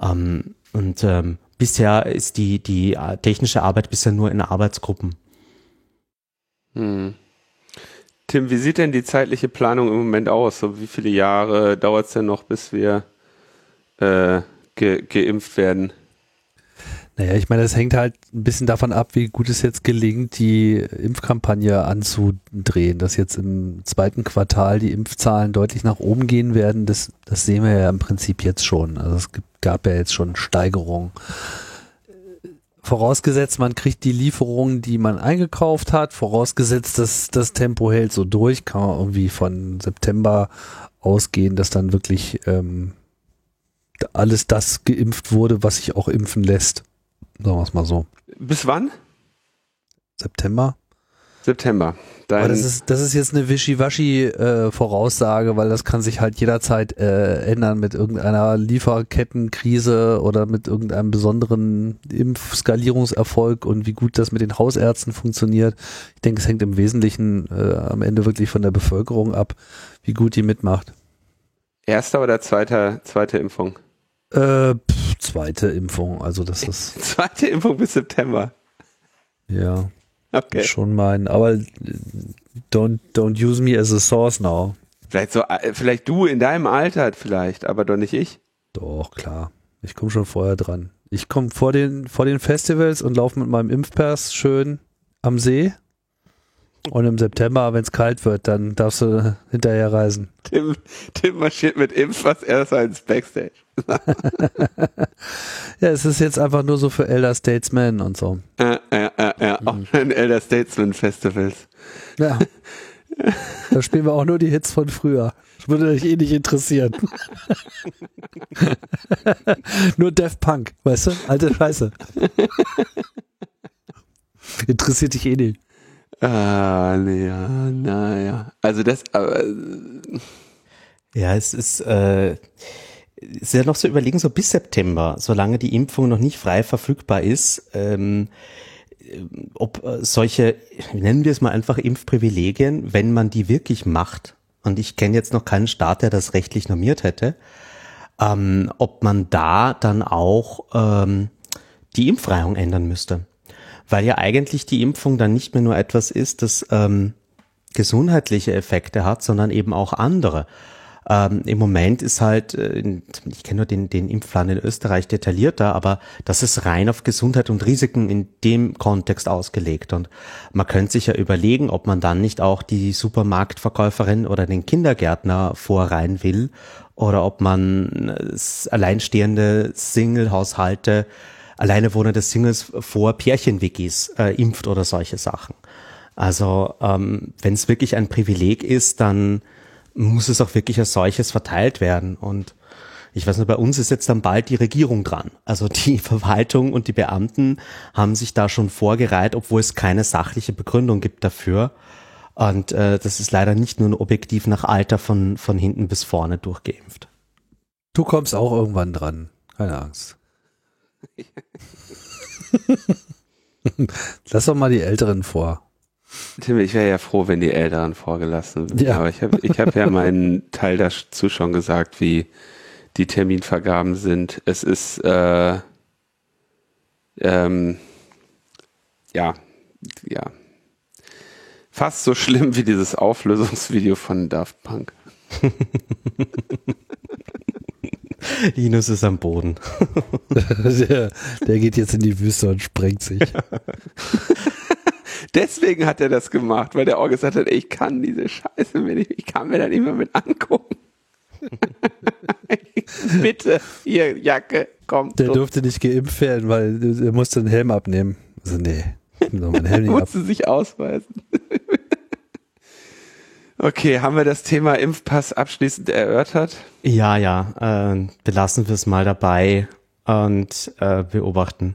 Ähm, und ähm, bisher ist die, die äh, technische Arbeit bisher nur in Arbeitsgruppen. Hm. Tim, wie sieht denn die zeitliche Planung im Moment aus? So wie viele Jahre dauert es denn noch, bis wir äh, ge geimpft werden? Naja, ich meine, das hängt halt ein bisschen davon ab, wie gut es jetzt gelingt, die Impfkampagne anzudrehen. Dass jetzt im zweiten Quartal die Impfzahlen deutlich nach oben gehen werden, das, das sehen wir ja im Prinzip jetzt schon. Also es gab ja jetzt schon Steigerungen. Vorausgesetzt, man kriegt die Lieferungen, die man eingekauft hat, vorausgesetzt, dass das Tempo hält so durch, kann man irgendwie von September ausgehen, dass dann wirklich ähm, alles das geimpft wurde, was sich auch impfen lässt. Sagen wir es mal so. Bis wann? September. September. Dein Aber das ist, das ist jetzt eine Wischiwaschi-Voraussage, äh, weil das kann sich halt jederzeit äh, ändern mit irgendeiner Lieferkettenkrise oder mit irgendeinem besonderen Impfskalierungserfolg und wie gut das mit den Hausärzten funktioniert. Ich denke, es hängt im Wesentlichen äh, am Ende wirklich von der Bevölkerung ab, wie gut die mitmacht. Erste oder zweite, zweite Impfung? Äh, pff, zweite Impfung, also das ist. zweite Impfung bis September. Ja. Okay. Schon mein, aber äh, don't, don't use me as a source now. Vielleicht so, äh, vielleicht du in deinem Alter vielleicht, aber doch nicht ich. Doch, klar. Ich komme schon vorher dran. Ich komme vor den, vor den Festivals und laufe mit meinem Impfpass schön am See. Und im September, wenn es kalt wird, dann darfst du hinterher reisen. Tim, Tim marschiert mit Impfpass erst ins Backstage. ja, es ist jetzt einfach nur so für Elder Statesmen und so. Ja, ja, ja, ja. Mhm. auch in Elder Statesman Festivals. Ja. Da spielen wir auch nur die Hits von früher. Das würde dich eh nicht interessieren. nur Def Punk, weißt du? Alte Scheiße. Interessiert dich eh nicht. Ah, naja, naja. Also das, aber. Ja, es ist, äh, ist ja noch so überlegen, so bis September, solange die Impfung noch nicht frei verfügbar ist, ähm, ob äh, solche, nennen wir es mal einfach Impfprivilegien, wenn man die wirklich macht, und ich kenne jetzt noch keinen Staat, der das rechtlich normiert hätte, ähm, ob man da dann auch ähm, die Impfreihung ändern müsste. Weil ja eigentlich die Impfung dann nicht mehr nur etwas ist, das ähm, gesundheitliche Effekte hat, sondern eben auch andere. Ähm, Im Moment ist halt, äh, ich kenne nur den, den Impfplan in Österreich detaillierter, aber das ist rein auf Gesundheit und Risiken in dem Kontext ausgelegt. Und man könnte sich ja überlegen, ob man dann nicht auch die Supermarktverkäuferin oder den Kindergärtner vorreihen will oder ob man alleinstehende Single-Haushalte, alleine wohnende Singles vor Pärchen-Wikis äh, impft oder solche Sachen. Also ähm, wenn es wirklich ein Privileg ist, dann muss es auch wirklich als solches verteilt werden. Und ich weiß nicht, bei uns ist jetzt dann bald die Regierung dran. Also die Verwaltung und die Beamten haben sich da schon vorgereiht, obwohl es keine sachliche Begründung gibt dafür. Und äh, das ist leider nicht nur objektiv nach Alter von, von hinten bis vorne durchgeimpft. Du kommst auch irgendwann dran. Keine Angst. Lass doch mal die Älteren vor. Tim, ich wäre ja froh, wenn die Älteren vorgelassen würden. Ja. Aber ich habe ich hab ja meinen Teil dazu schon gesagt, wie die Terminvergaben sind. Es ist äh, ähm, ja, ja, fast so schlimm wie dieses Auflösungsvideo von Daft Punk. Linus ist am Boden. der, der geht jetzt in die Wüste und sprengt sich. Deswegen hat er das gemacht, weil der auch gesagt hat, ey, ich kann diese Scheiße mir nicht, ich kann mir da nicht mehr mit angucken. Bitte, hier, Jacke, komm. Der durfte nicht geimpft werden, weil er musste den Helm abnehmen. Also nee, ich meinen Helm nicht musste ab. sich ausweisen. Okay, haben wir das Thema Impfpass abschließend erörtert? Ja, ja, äh, belassen wir es mal dabei und äh, beobachten.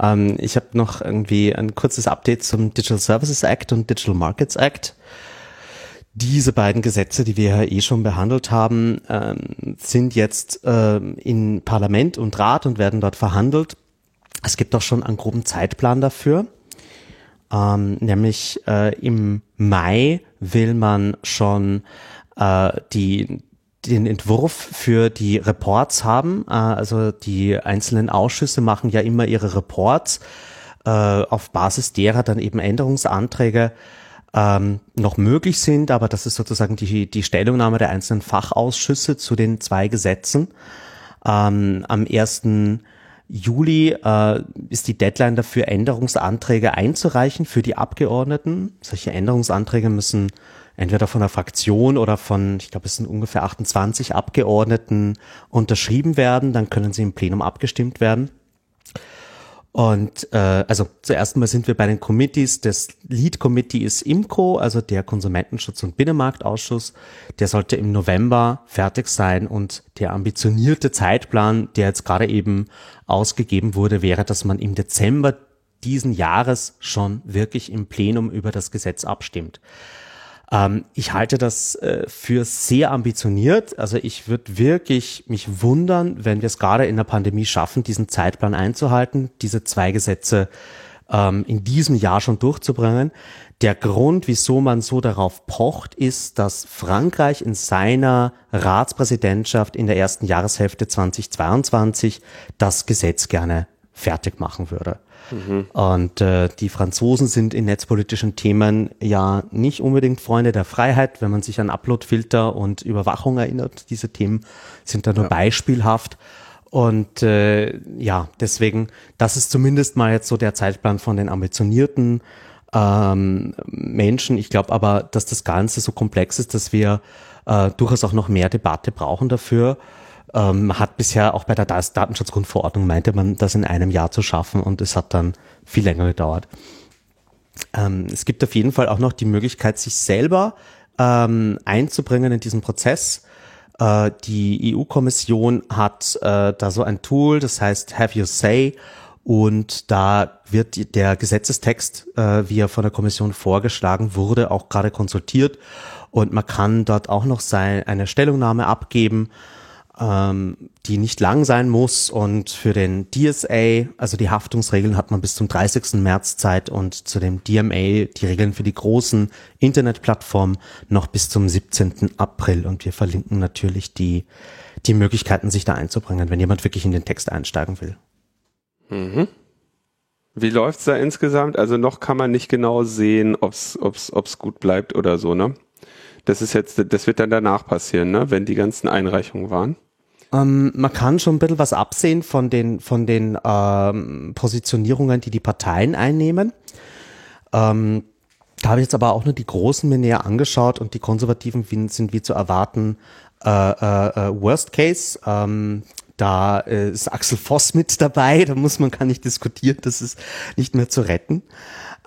Ähm, ich habe noch irgendwie ein kurzes Update zum Digital Services Act und Digital Markets Act. Diese beiden Gesetze, die wir ja eh schon behandelt haben, ähm, sind jetzt äh, in Parlament und Rat und werden dort verhandelt. Es gibt auch schon einen groben Zeitplan dafür. Ähm, nämlich äh, im Mai will man schon äh, die den Entwurf für die Reports haben. Äh, also die einzelnen Ausschüsse machen ja immer ihre Reports, äh, auf Basis derer dann eben Änderungsanträge ähm, noch möglich sind, aber das ist sozusagen die, die Stellungnahme der einzelnen Fachausschüsse zu den zwei Gesetzen. Ähm, am 1. Juli äh, ist die Deadline dafür, Änderungsanträge einzureichen für die Abgeordneten. Solche Änderungsanträge müssen entweder von der Fraktion oder von, ich glaube, es sind ungefähr 28 Abgeordneten unterschrieben werden, dann können sie im Plenum abgestimmt werden. Und äh, also zuerst mal sind wir bei den Committees. Das Lead Committee ist IMCO, also der Konsumentenschutz- und Binnenmarktausschuss. Der sollte im November fertig sein und der ambitionierte Zeitplan, der jetzt gerade eben ausgegeben wurde, wäre, dass man im Dezember diesen Jahres schon wirklich im Plenum über das Gesetz abstimmt. Ähm, ich halte das äh, für sehr ambitioniert. Also ich würde wirklich mich wundern, wenn wir es gerade in der Pandemie schaffen, diesen Zeitplan einzuhalten, diese zwei Gesetze ähm, in diesem Jahr schon durchzubringen. Der Grund, wieso man so darauf pocht, ist, dass Frankreich in seiner Ratspräsidentschaft in der ersten Jahreshälfte 2022 das Gesetz gerne fertig machen würde. Mhm. Und äh, die Franzosen sind in netzpolitischen Themen ja nicht unbedingt Freunde der Freiheit, wenn man sich an Uploadfilter und Überwachung erinnert. Diese Themen sind da nur ja. beispielhaft. Und äh, ja, deswegen, das ist zumindest mal jetzt so der Zeitplan von den ambitionierten ähm, Menschen. Ich glaube aber, dass das Ganze so komplex ist, dass wir äh, durchaus auch noch mehr Debatte brauchen dafür. Ähm, hat bisher auch bei der Datenschutzgrundverordnung meinte man, das in einem Jahr zu schaffen und es hat dann viel länger gedauert. Ähm, es gibt auf jeden Fall auch noch die Möglichkeit, sich selber ähm, einzubringen in diesen Prozess. Äh, die EU-Kommission hat äh, da so ein Tool, das heißt Have You Say. Und da wird der Gesetzestext, äh, wie er von der Kommission vorgeschlagen wurde, auch gerade konsultiert. Und man kann dort auch noch sein, eine Stellungnahme abgeben ähm, die nicht lang sein muss. Und für den DSA, also die Haftungsregeln, hat man bis zum 30. März Zeit und zu dem DMA, die Regeln für die großen Internetplattformen, noch bis zum 17. April. Und wir verlinken natürlich die, die Möglichkeiten, sich da einzubringen, wenn jemand wirklich in den Text einsteigen will. Mhm. Wie läuft's da insgesamt? Also noch kann man nicht genau sehen, ob's, ob's, ob's gut bleibt oder so, ne? Das ist jetzt, das wird dann danach passieren, ne? Wenn die ganzen Einreichungen waren. Ähm, man kann schon ein bisschen was absehen von den, von den ähm, Positionierungen, die die Parteien einnehmen. Ähm, da habe ich jetzt aber auch nur die Großen mir näher angeschaut und die Konservativen sind wie zu erwarten äh, äh, äh, Worst Case. Ähm, da ist Axel Voss mit dabei, da muss man gar nicht diskutieren, das ist nicht mehr zu retten.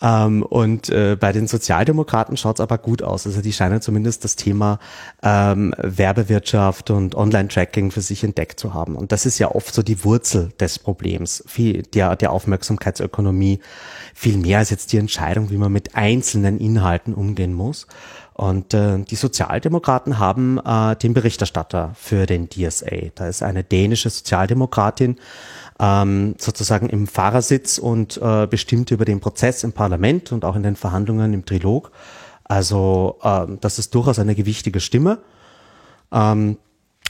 Ähm, und äh, bei den Sozialdemokraten schaut es aber gut aus. Also die scheinen zumindest das Thema ähm, Werbewirtschaft und Online-Tracking für sich entdeckt zu haben. Und das ist ja oft so die Wurzel des Problems, viel, der, der Aufmerksamkeitsökonomie, viel mehr als jetzt die Entscheidung, wie man mit einzelnen Inhalten umgehen muss. Und äh, die Sozialdemokraten haben äh, den Berichterstatter für den DSA. Da ist eine dänische Sozialdemokratin, ähm, sozusagen im Fahrersitz und äh, bestimmt über den Prozess im Parlament und auch in den Verhandlungen im Trilog. Also äh, das ist durchaus eine gewichtige Stimme. Ähm,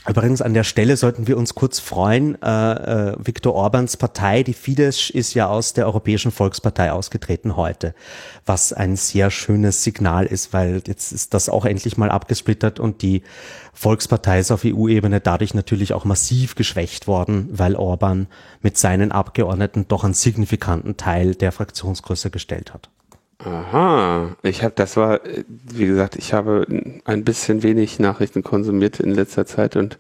Übrigens an der Stelle sollten wir uns kurz freuen. Äh, äh, Viktor Orbans Partei, die Fidesz, ist ja aus der Europäischen Volkspartei ausgetreten heute, was ein sehr schönes Signal ist, weil jetzt ist das auch endlich mal abgesplittert und die Volkspartei ist auf EU-Ebene dadurch natürlich auch massiv geschwächt worden, weil Orban mit seinen Abgeordneten doch einen signifikanten Teil der Fraktionsgröße gestellt hat. Aha, ich habe, das war, wie gesagt, ich habe ein bisschen wenig Nachrichten konsumiert in letzter Zeit und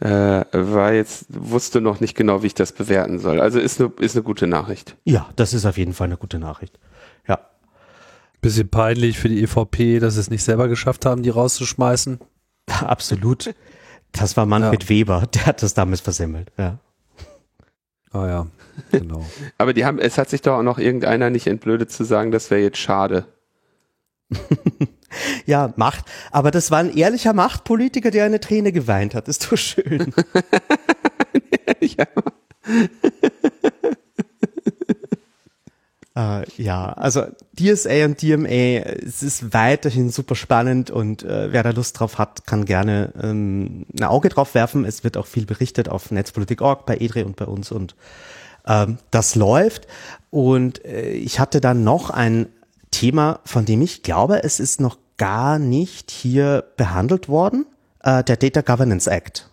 äh, war jetzt, wusste noch nicht genau, wie ich das bewerten soll. Also ist eine, ist eine gute Nachricht. Ja, das ist auf jeden Fall eine gute Nachricht. Ja. Bisschen peinlich für die EVP, dass sie es nicht selber geschafft haben, die rauszuschmeißen. Absolut. Das war Manfred ja. Weber, der hat das damals versemmelt, ja. Ah ja, genau. Aber die haben, es hat sich doch auch noch irgendeiner nicht entblödet zu sagen, das wäre jetzt schade. ja, Macht. Aber das war ein ehrlicher Machtpolitiker, der eine Träne geweint hat. ist doch schön. ja. Äh, ja, also DSA und DMA, es ist weiterhin super spannend und äh, wer da Lust drauf hat, kann gerne ähm, ein Auge drauf werfen. Es wird auch viel berichtet auf Netzpolitik.org, bei EDRE und bei uns und ähm, das läuft. Und äh, ich hatte dann noch ein Thema, von dem ich glaube, es ist noch gar nicht hier behandelt worden, äh, der Data Governance Act.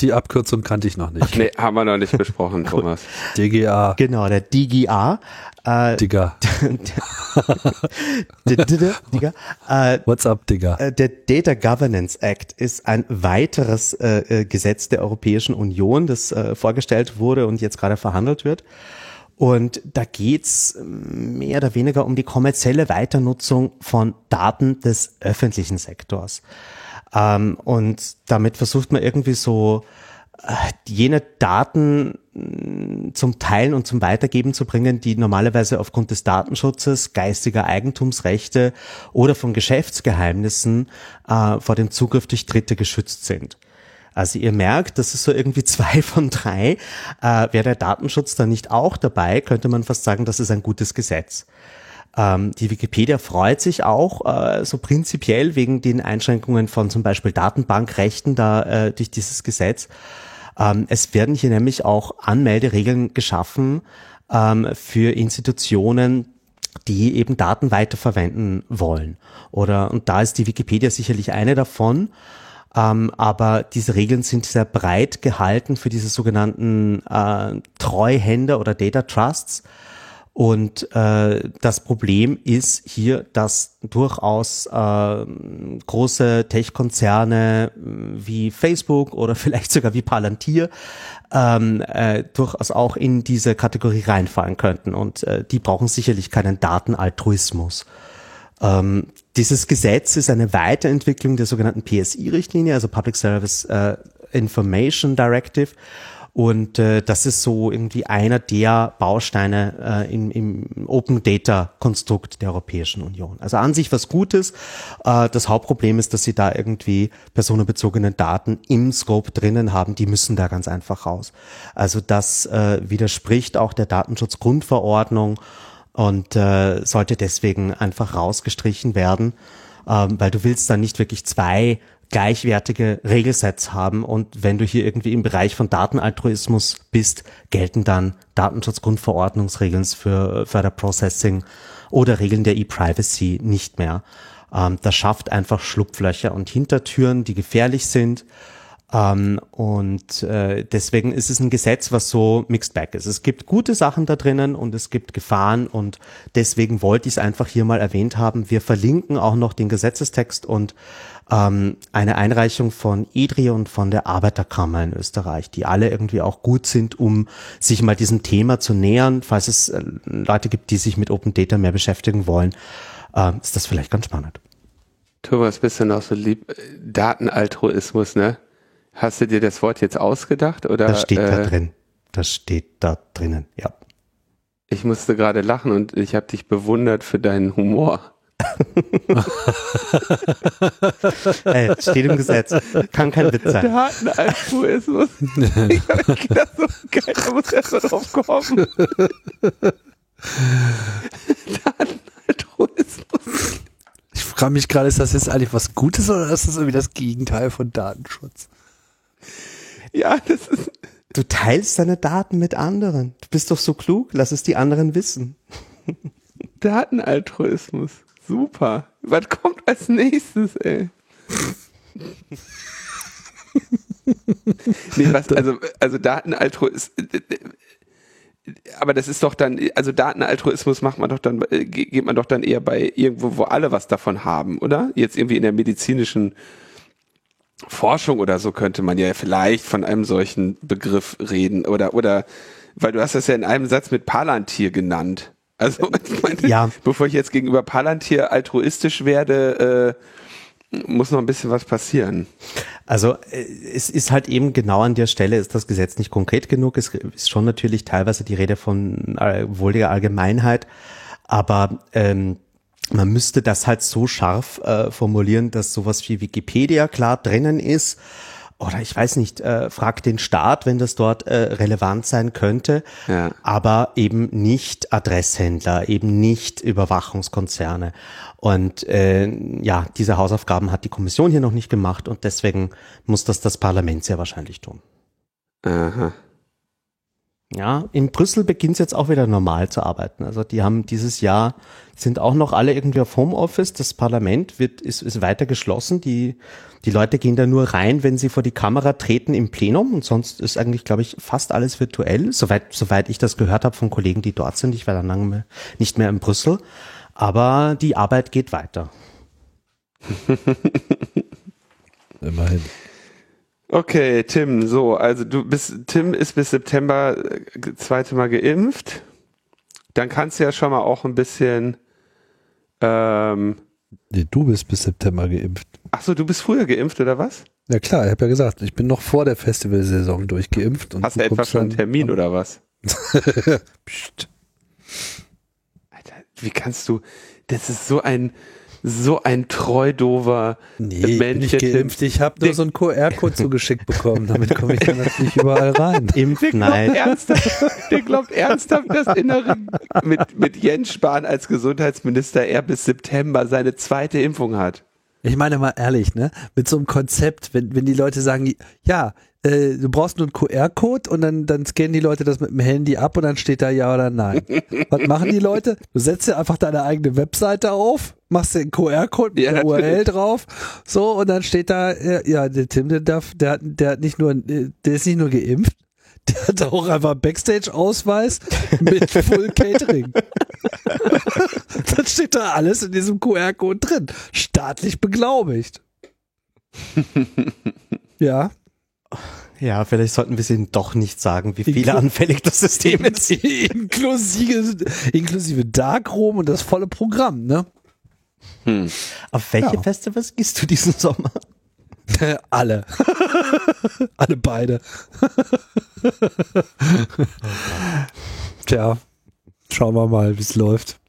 Die Abkürzung kannte ich noch nicht. Okay. Nee, haben wir noch nicht besprochen, Thomas. DGA. Genau, der DGA. Äh, Digga. Digga. Äh, What's up, Digga? Äh, der Data Governance Act ist ein weiteres äh, äh, Gesetz der Europäischen Union, das äh, vorgestellt wurde und jetzt gerade verhandelt wird. Und da geht's mehr oder weniger um die kommerzielle Weiternutzung von Daten des öffentlichen Sektors. Ähm, und damit versucht man irgendwie so äh, jene Daten mm, zum Teilen und zum Weitergeben zu bringen, die normalerweise aufgrund des Datenschutzes, geistiger Eigentumsrechte oder von Geschäftsgeheimnissen äh, vor dem Zugriff durch Dritte geschützt sind. Also ihr merkt, das ist so irgendwie zwei von drei. Äh, Wäre der Datenschutz da nicht auch dabei, könnte man fast sagen, das ist ein gutes Gesetz. Ähm, die Wikipedia freut sich auch äh, so prinzipiell wegen den Einschränkungen von zum Beispiel Datenbankrechten da äh, durch dieses Gesetz. Ähm, es werden hier nämlich auch Anmelderegeln geschaffen ähm, für Institutionen, die eben Daten weiterverwenden wollen. Oder und da ist die Wikipedia sicherlich eine davon. Ähm, aber diese Regeln sind sehr breit gehalten für diese sogenannten äh, Treuhänder oder Data Trusts. Und äh, das Problem ist hier, dass durchaus äh, große Tech-Konzerne wie Facebook oder vielleicht sogar wie Palantir ähm, äh, durchaus auch in diese Kategorie reinfallen könnten. Und äh, die brauchen sicherlich keinen Datenaltruismus. Ähm, dieses Gesetz ist eine Weiterentwicklung der sogenannten PSI-Richtlinie, also Public Service äh, Information Directive. Und äh, das ist so irgendwie einer der Bausteine äh, im, im Open Data Konstrukt der Europäischen Union. Also an sich was Gutes. Äh, das Hauptproblem ist, dass sie da irgendwie personenbezogene Daten im Scope drinnen haben. Die müssen da ganz einfach raus. Also das äh, widerspricht auch der Datenschutzgrundverordnung und äh, sollte deswegen einfach rausgestrichen werden, ähm, weil du willst dann nicht wirklich zwei gleichwertige Regelsets haben und wenn du hier irgendwie im Bereich von Datenaltruismus bist, gelten dann Datenschutzgrundverordnungsregeln für Further Processing oder Regeln der E-Privacy nicht mehr. Ähm, das schafft einfach Schlupflöcher und Hintertüren, die gefährlich sind. Ähm, und äh, deswegen ist es ein Gesetz, was so mixed bag ist. Es gibt gute Sachen da drinnen und es gibt Gefahren und deswegen wollte ich es einfach hier mal erwähnt haben. Wir verlinken auch noch den Gesetzestext und ähm, eine Einreichung von EDRI und von der Arbeiterkammer in Österreich, die alle irgendwie auch gut sind, um sich mal diesem Thema zu nähern. Falls es äh, Leute gibt, die sich mit Open Data mehr beschäftigen wollen, äh, ist das vielleicht ganz spannend. Thomas, bist du noch so lieb? Datenaltruismus, ne? Hast du dir das Wort jetzt ausgedacht oder? Das steht äh, da drin. Das steht da drinnen, ja. Ich musste gerade lachen und ich habe dich bewundert für deinen Humor. Ey, steht im Gesetz. Kann kein Witz sein. Datenaltruismus. ich habe gedacht, so geil, da muss erst mal drauf kommen. Datenaltruismus. Ich frage mich gerade, ist das jetzt eigentlich was Gutes oder ist das irgendwie das Gegenteil von Datenschutz? Ja, das ist. Du teilst deine Daten mit anderen. Du bist doch so klug, lass es die anderen wissen. Datenaltruismus. Super. Was kommt als nächstes, ey? nee, was, also, also Datenaltruismus, aber das ist doch dann, also Datenaltruismus macht man doch dann, geht man doch dann eher bei irgendwo, wo alle was davon haben, oder? Jetzt irgendwie in der medizinischen Forschung oder so könnte man ja vielleicht von einem solchen Begriff reden oder, oder, weil du hast das ja in einem Satz mit Palantir genannt. Also, ich meine, ja. bevor ich jetzt gegenüber Palantir altruistisch werde, äh, muss noch ein bisschen was passieren. Also äh, es ist halt eben genau an der Stelle ist das Gesetz nicht konkret genug. Es ist schon natürlich teilweise die Rede von äh, wohliger Allgemeinheit, aber ähm, man müsste das halt so scharf äh, formulieren, dass sowas wie Wikipedia klar drinnen ist oder ich weiß nicht, äh, frag den Staat, wenn das dort äh, relevant sein könnte, ja. aber eben nicht Adresshändler, eben nicht Überwachungskonzerne. Und äh, ja, diese Hausaufgaben hat die Kommission hier noch nicht gemacht und deswegen muss das das Parlament sehr wahrscheinlich tun. Aha. Ja, in Brüssel beginnt es jetzt auch wieder normal zu arbeiten. Also die haben dieses Jahr, sind auch noch alle irgendwie auf Homeoffice. Das Parlament wird, ist, ist weiter geschlossen. Die, die Leute gehen da nur rein, wenn sie vor die Kamera treten im Plenum. Und sonst ist eigentlich, glaube ich, fast alles virtuell. Soweit, soweit ich das gehört habe von Kollegen, die dort sind. Ich war dann lange nicht mehr in Brüssel. Aber die Arbeit geht weiter. Immerhin. Okay, Tim, so, also du bist, Tim ist bis September äh, zweite Mal geimpft. Dann kannst du ja schon mal auch ein bisschen. Ähm, nee, du bist bis September geimpft. Ach so, du bist früher geimpft oder was? Ja klar, ich habe ja gesagt, ich bin noch vor der Festivalsaison durchgeimpft. Hast du etwa schon einen Termin oder was? Psst. Alter, wie kannst du? Das ist so ein so ein treudover nee, Mensch. Ich geimpft. Ich habe nur so einen QR-Code zugeschickt bekommen. Damit komme ich dann natürlich überall rein. Impfneid. Der ernsthaft, der glaubt ernsthaft, dass innere mit, mit Jens Spahn als Gesundheitsminister er bis September seine zweite Impfung hat. Ich meine mal ehrlich, ne? Mit so einem Konzept, wenn, wenn die Leute sagen, ja, äh, du brauchst nur einen QR-Code und dann, dann scannen die Leute das mit dem Handy ab und dann steht da ja oder nein. Was machen die Leute? Du setzt dir einfach deine eigene Webseite auf, machst den QR-Code mit ja, der URL drauf, so und dann steht da, ja, der Tim, der darf, der hat, der hat nicht nur, der ist nicht nur geimpft, Der hat auch einfach Backstage-Ausweis mit Full Catering. das steht da alles in diesem QR-Code drin. Staatlich beglaubigt. ja. Ja, vielleicht sollten wir es ihnen doch nicht sagen, wie fehleranfällig das System ist. inklusive, inklusive Darkroom und das volle Programm, ne? Hm. Auf welche ja. Festivals gehst du diesen Sommer? Alle. Alle beide. Tja, schauen wir mal, wie es läuft.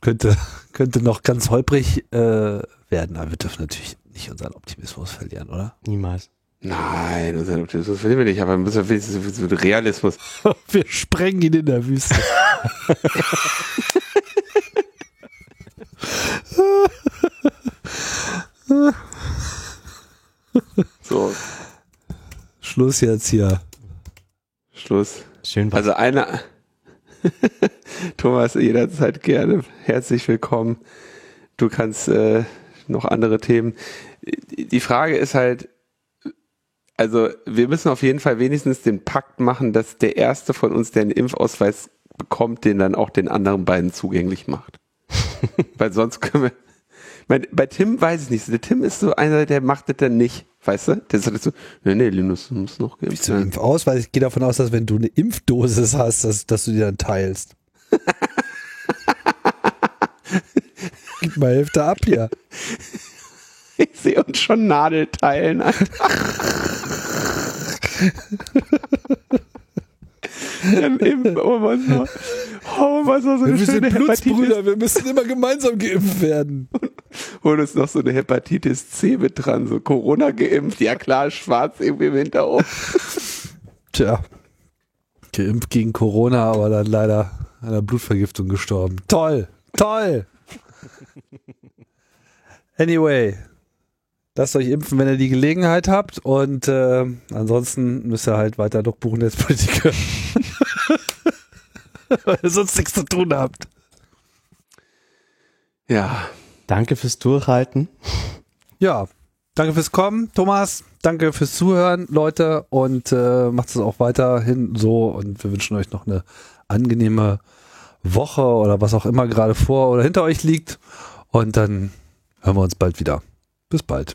Könnte, könnte noch ganz holprig äh, werden, aber wir dürfen natürlich nicht unseren Optimismus verlieren, oder? Niemals. Nein, unseren Optimismus verlieren wir nicht, aber ein bisschen wenigstens Realismus. wir sprengen ihn in der Wüste. so. Schluss jetzt hier. Schluss. Schön. Also einer. Thomas, jederzeit gerne. Herzlich willkommen. Du kannst äh, noch andere Themen. Die Frage ist halt, also wir müssen auf jeden Fall wenigstens den Pakt machen, dass der erste von uns, der einen Impfausweis bekommt, den dann auch den anderen beiden zugänglich macht. Weil sonst können wir. Mein, bei Tim weiß ich nicht. Der Tim ist so einer, der macht das dann nicht. Weißt du? Der sagt so, nee, nee, Linus, du musst noch geimpft werden. Impfausweis? Ich gehe davon aus, dass wenn du eine Impfdosis hast, dass, dass du die dann teilst. Gib mal Hälfte ab hier. Ich sehe uns schon Nadelteilen. Dann impfen wir uns noch. Oh, was noch so eine wir schöne sind Blutsbrüder, wir müssen immer gemeinsam geimpft werden. Hol uns noch so eine Hepatitis C mit dran, so Corona geimpft, ja klar, schwarz irgendwie im Hinterhof. Tja, geimpft gegen Corona, aber dann leider an einer Blutvergiftung gestorben. Toll, toll. Anyway, lasst euch impfen, wenn ihr die Gelegenheit habt und äh, ansonsten müsst ihr halt weiter Logbuch Netzpolitik hören. Weil ihr sonst nichts zu tun habt. Ja. Danke fürs Durchhalten. Ja, danke fürs Kommen, Thomas. Danke fürs Zuhören, Leute. Und äh, macht es auch weiterhin so. Und wir wünschen euch noch eine angenehme Woche oder was auch immer gerade vor oder hinter euch liegt. Und dann hören wir uns bald wieder. Bis bald.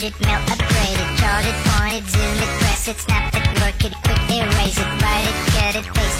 send it, mail, upgrade it, chart it, point it, zoom it, press it, snap it, work it, quick erase it, write it, get it, paste it.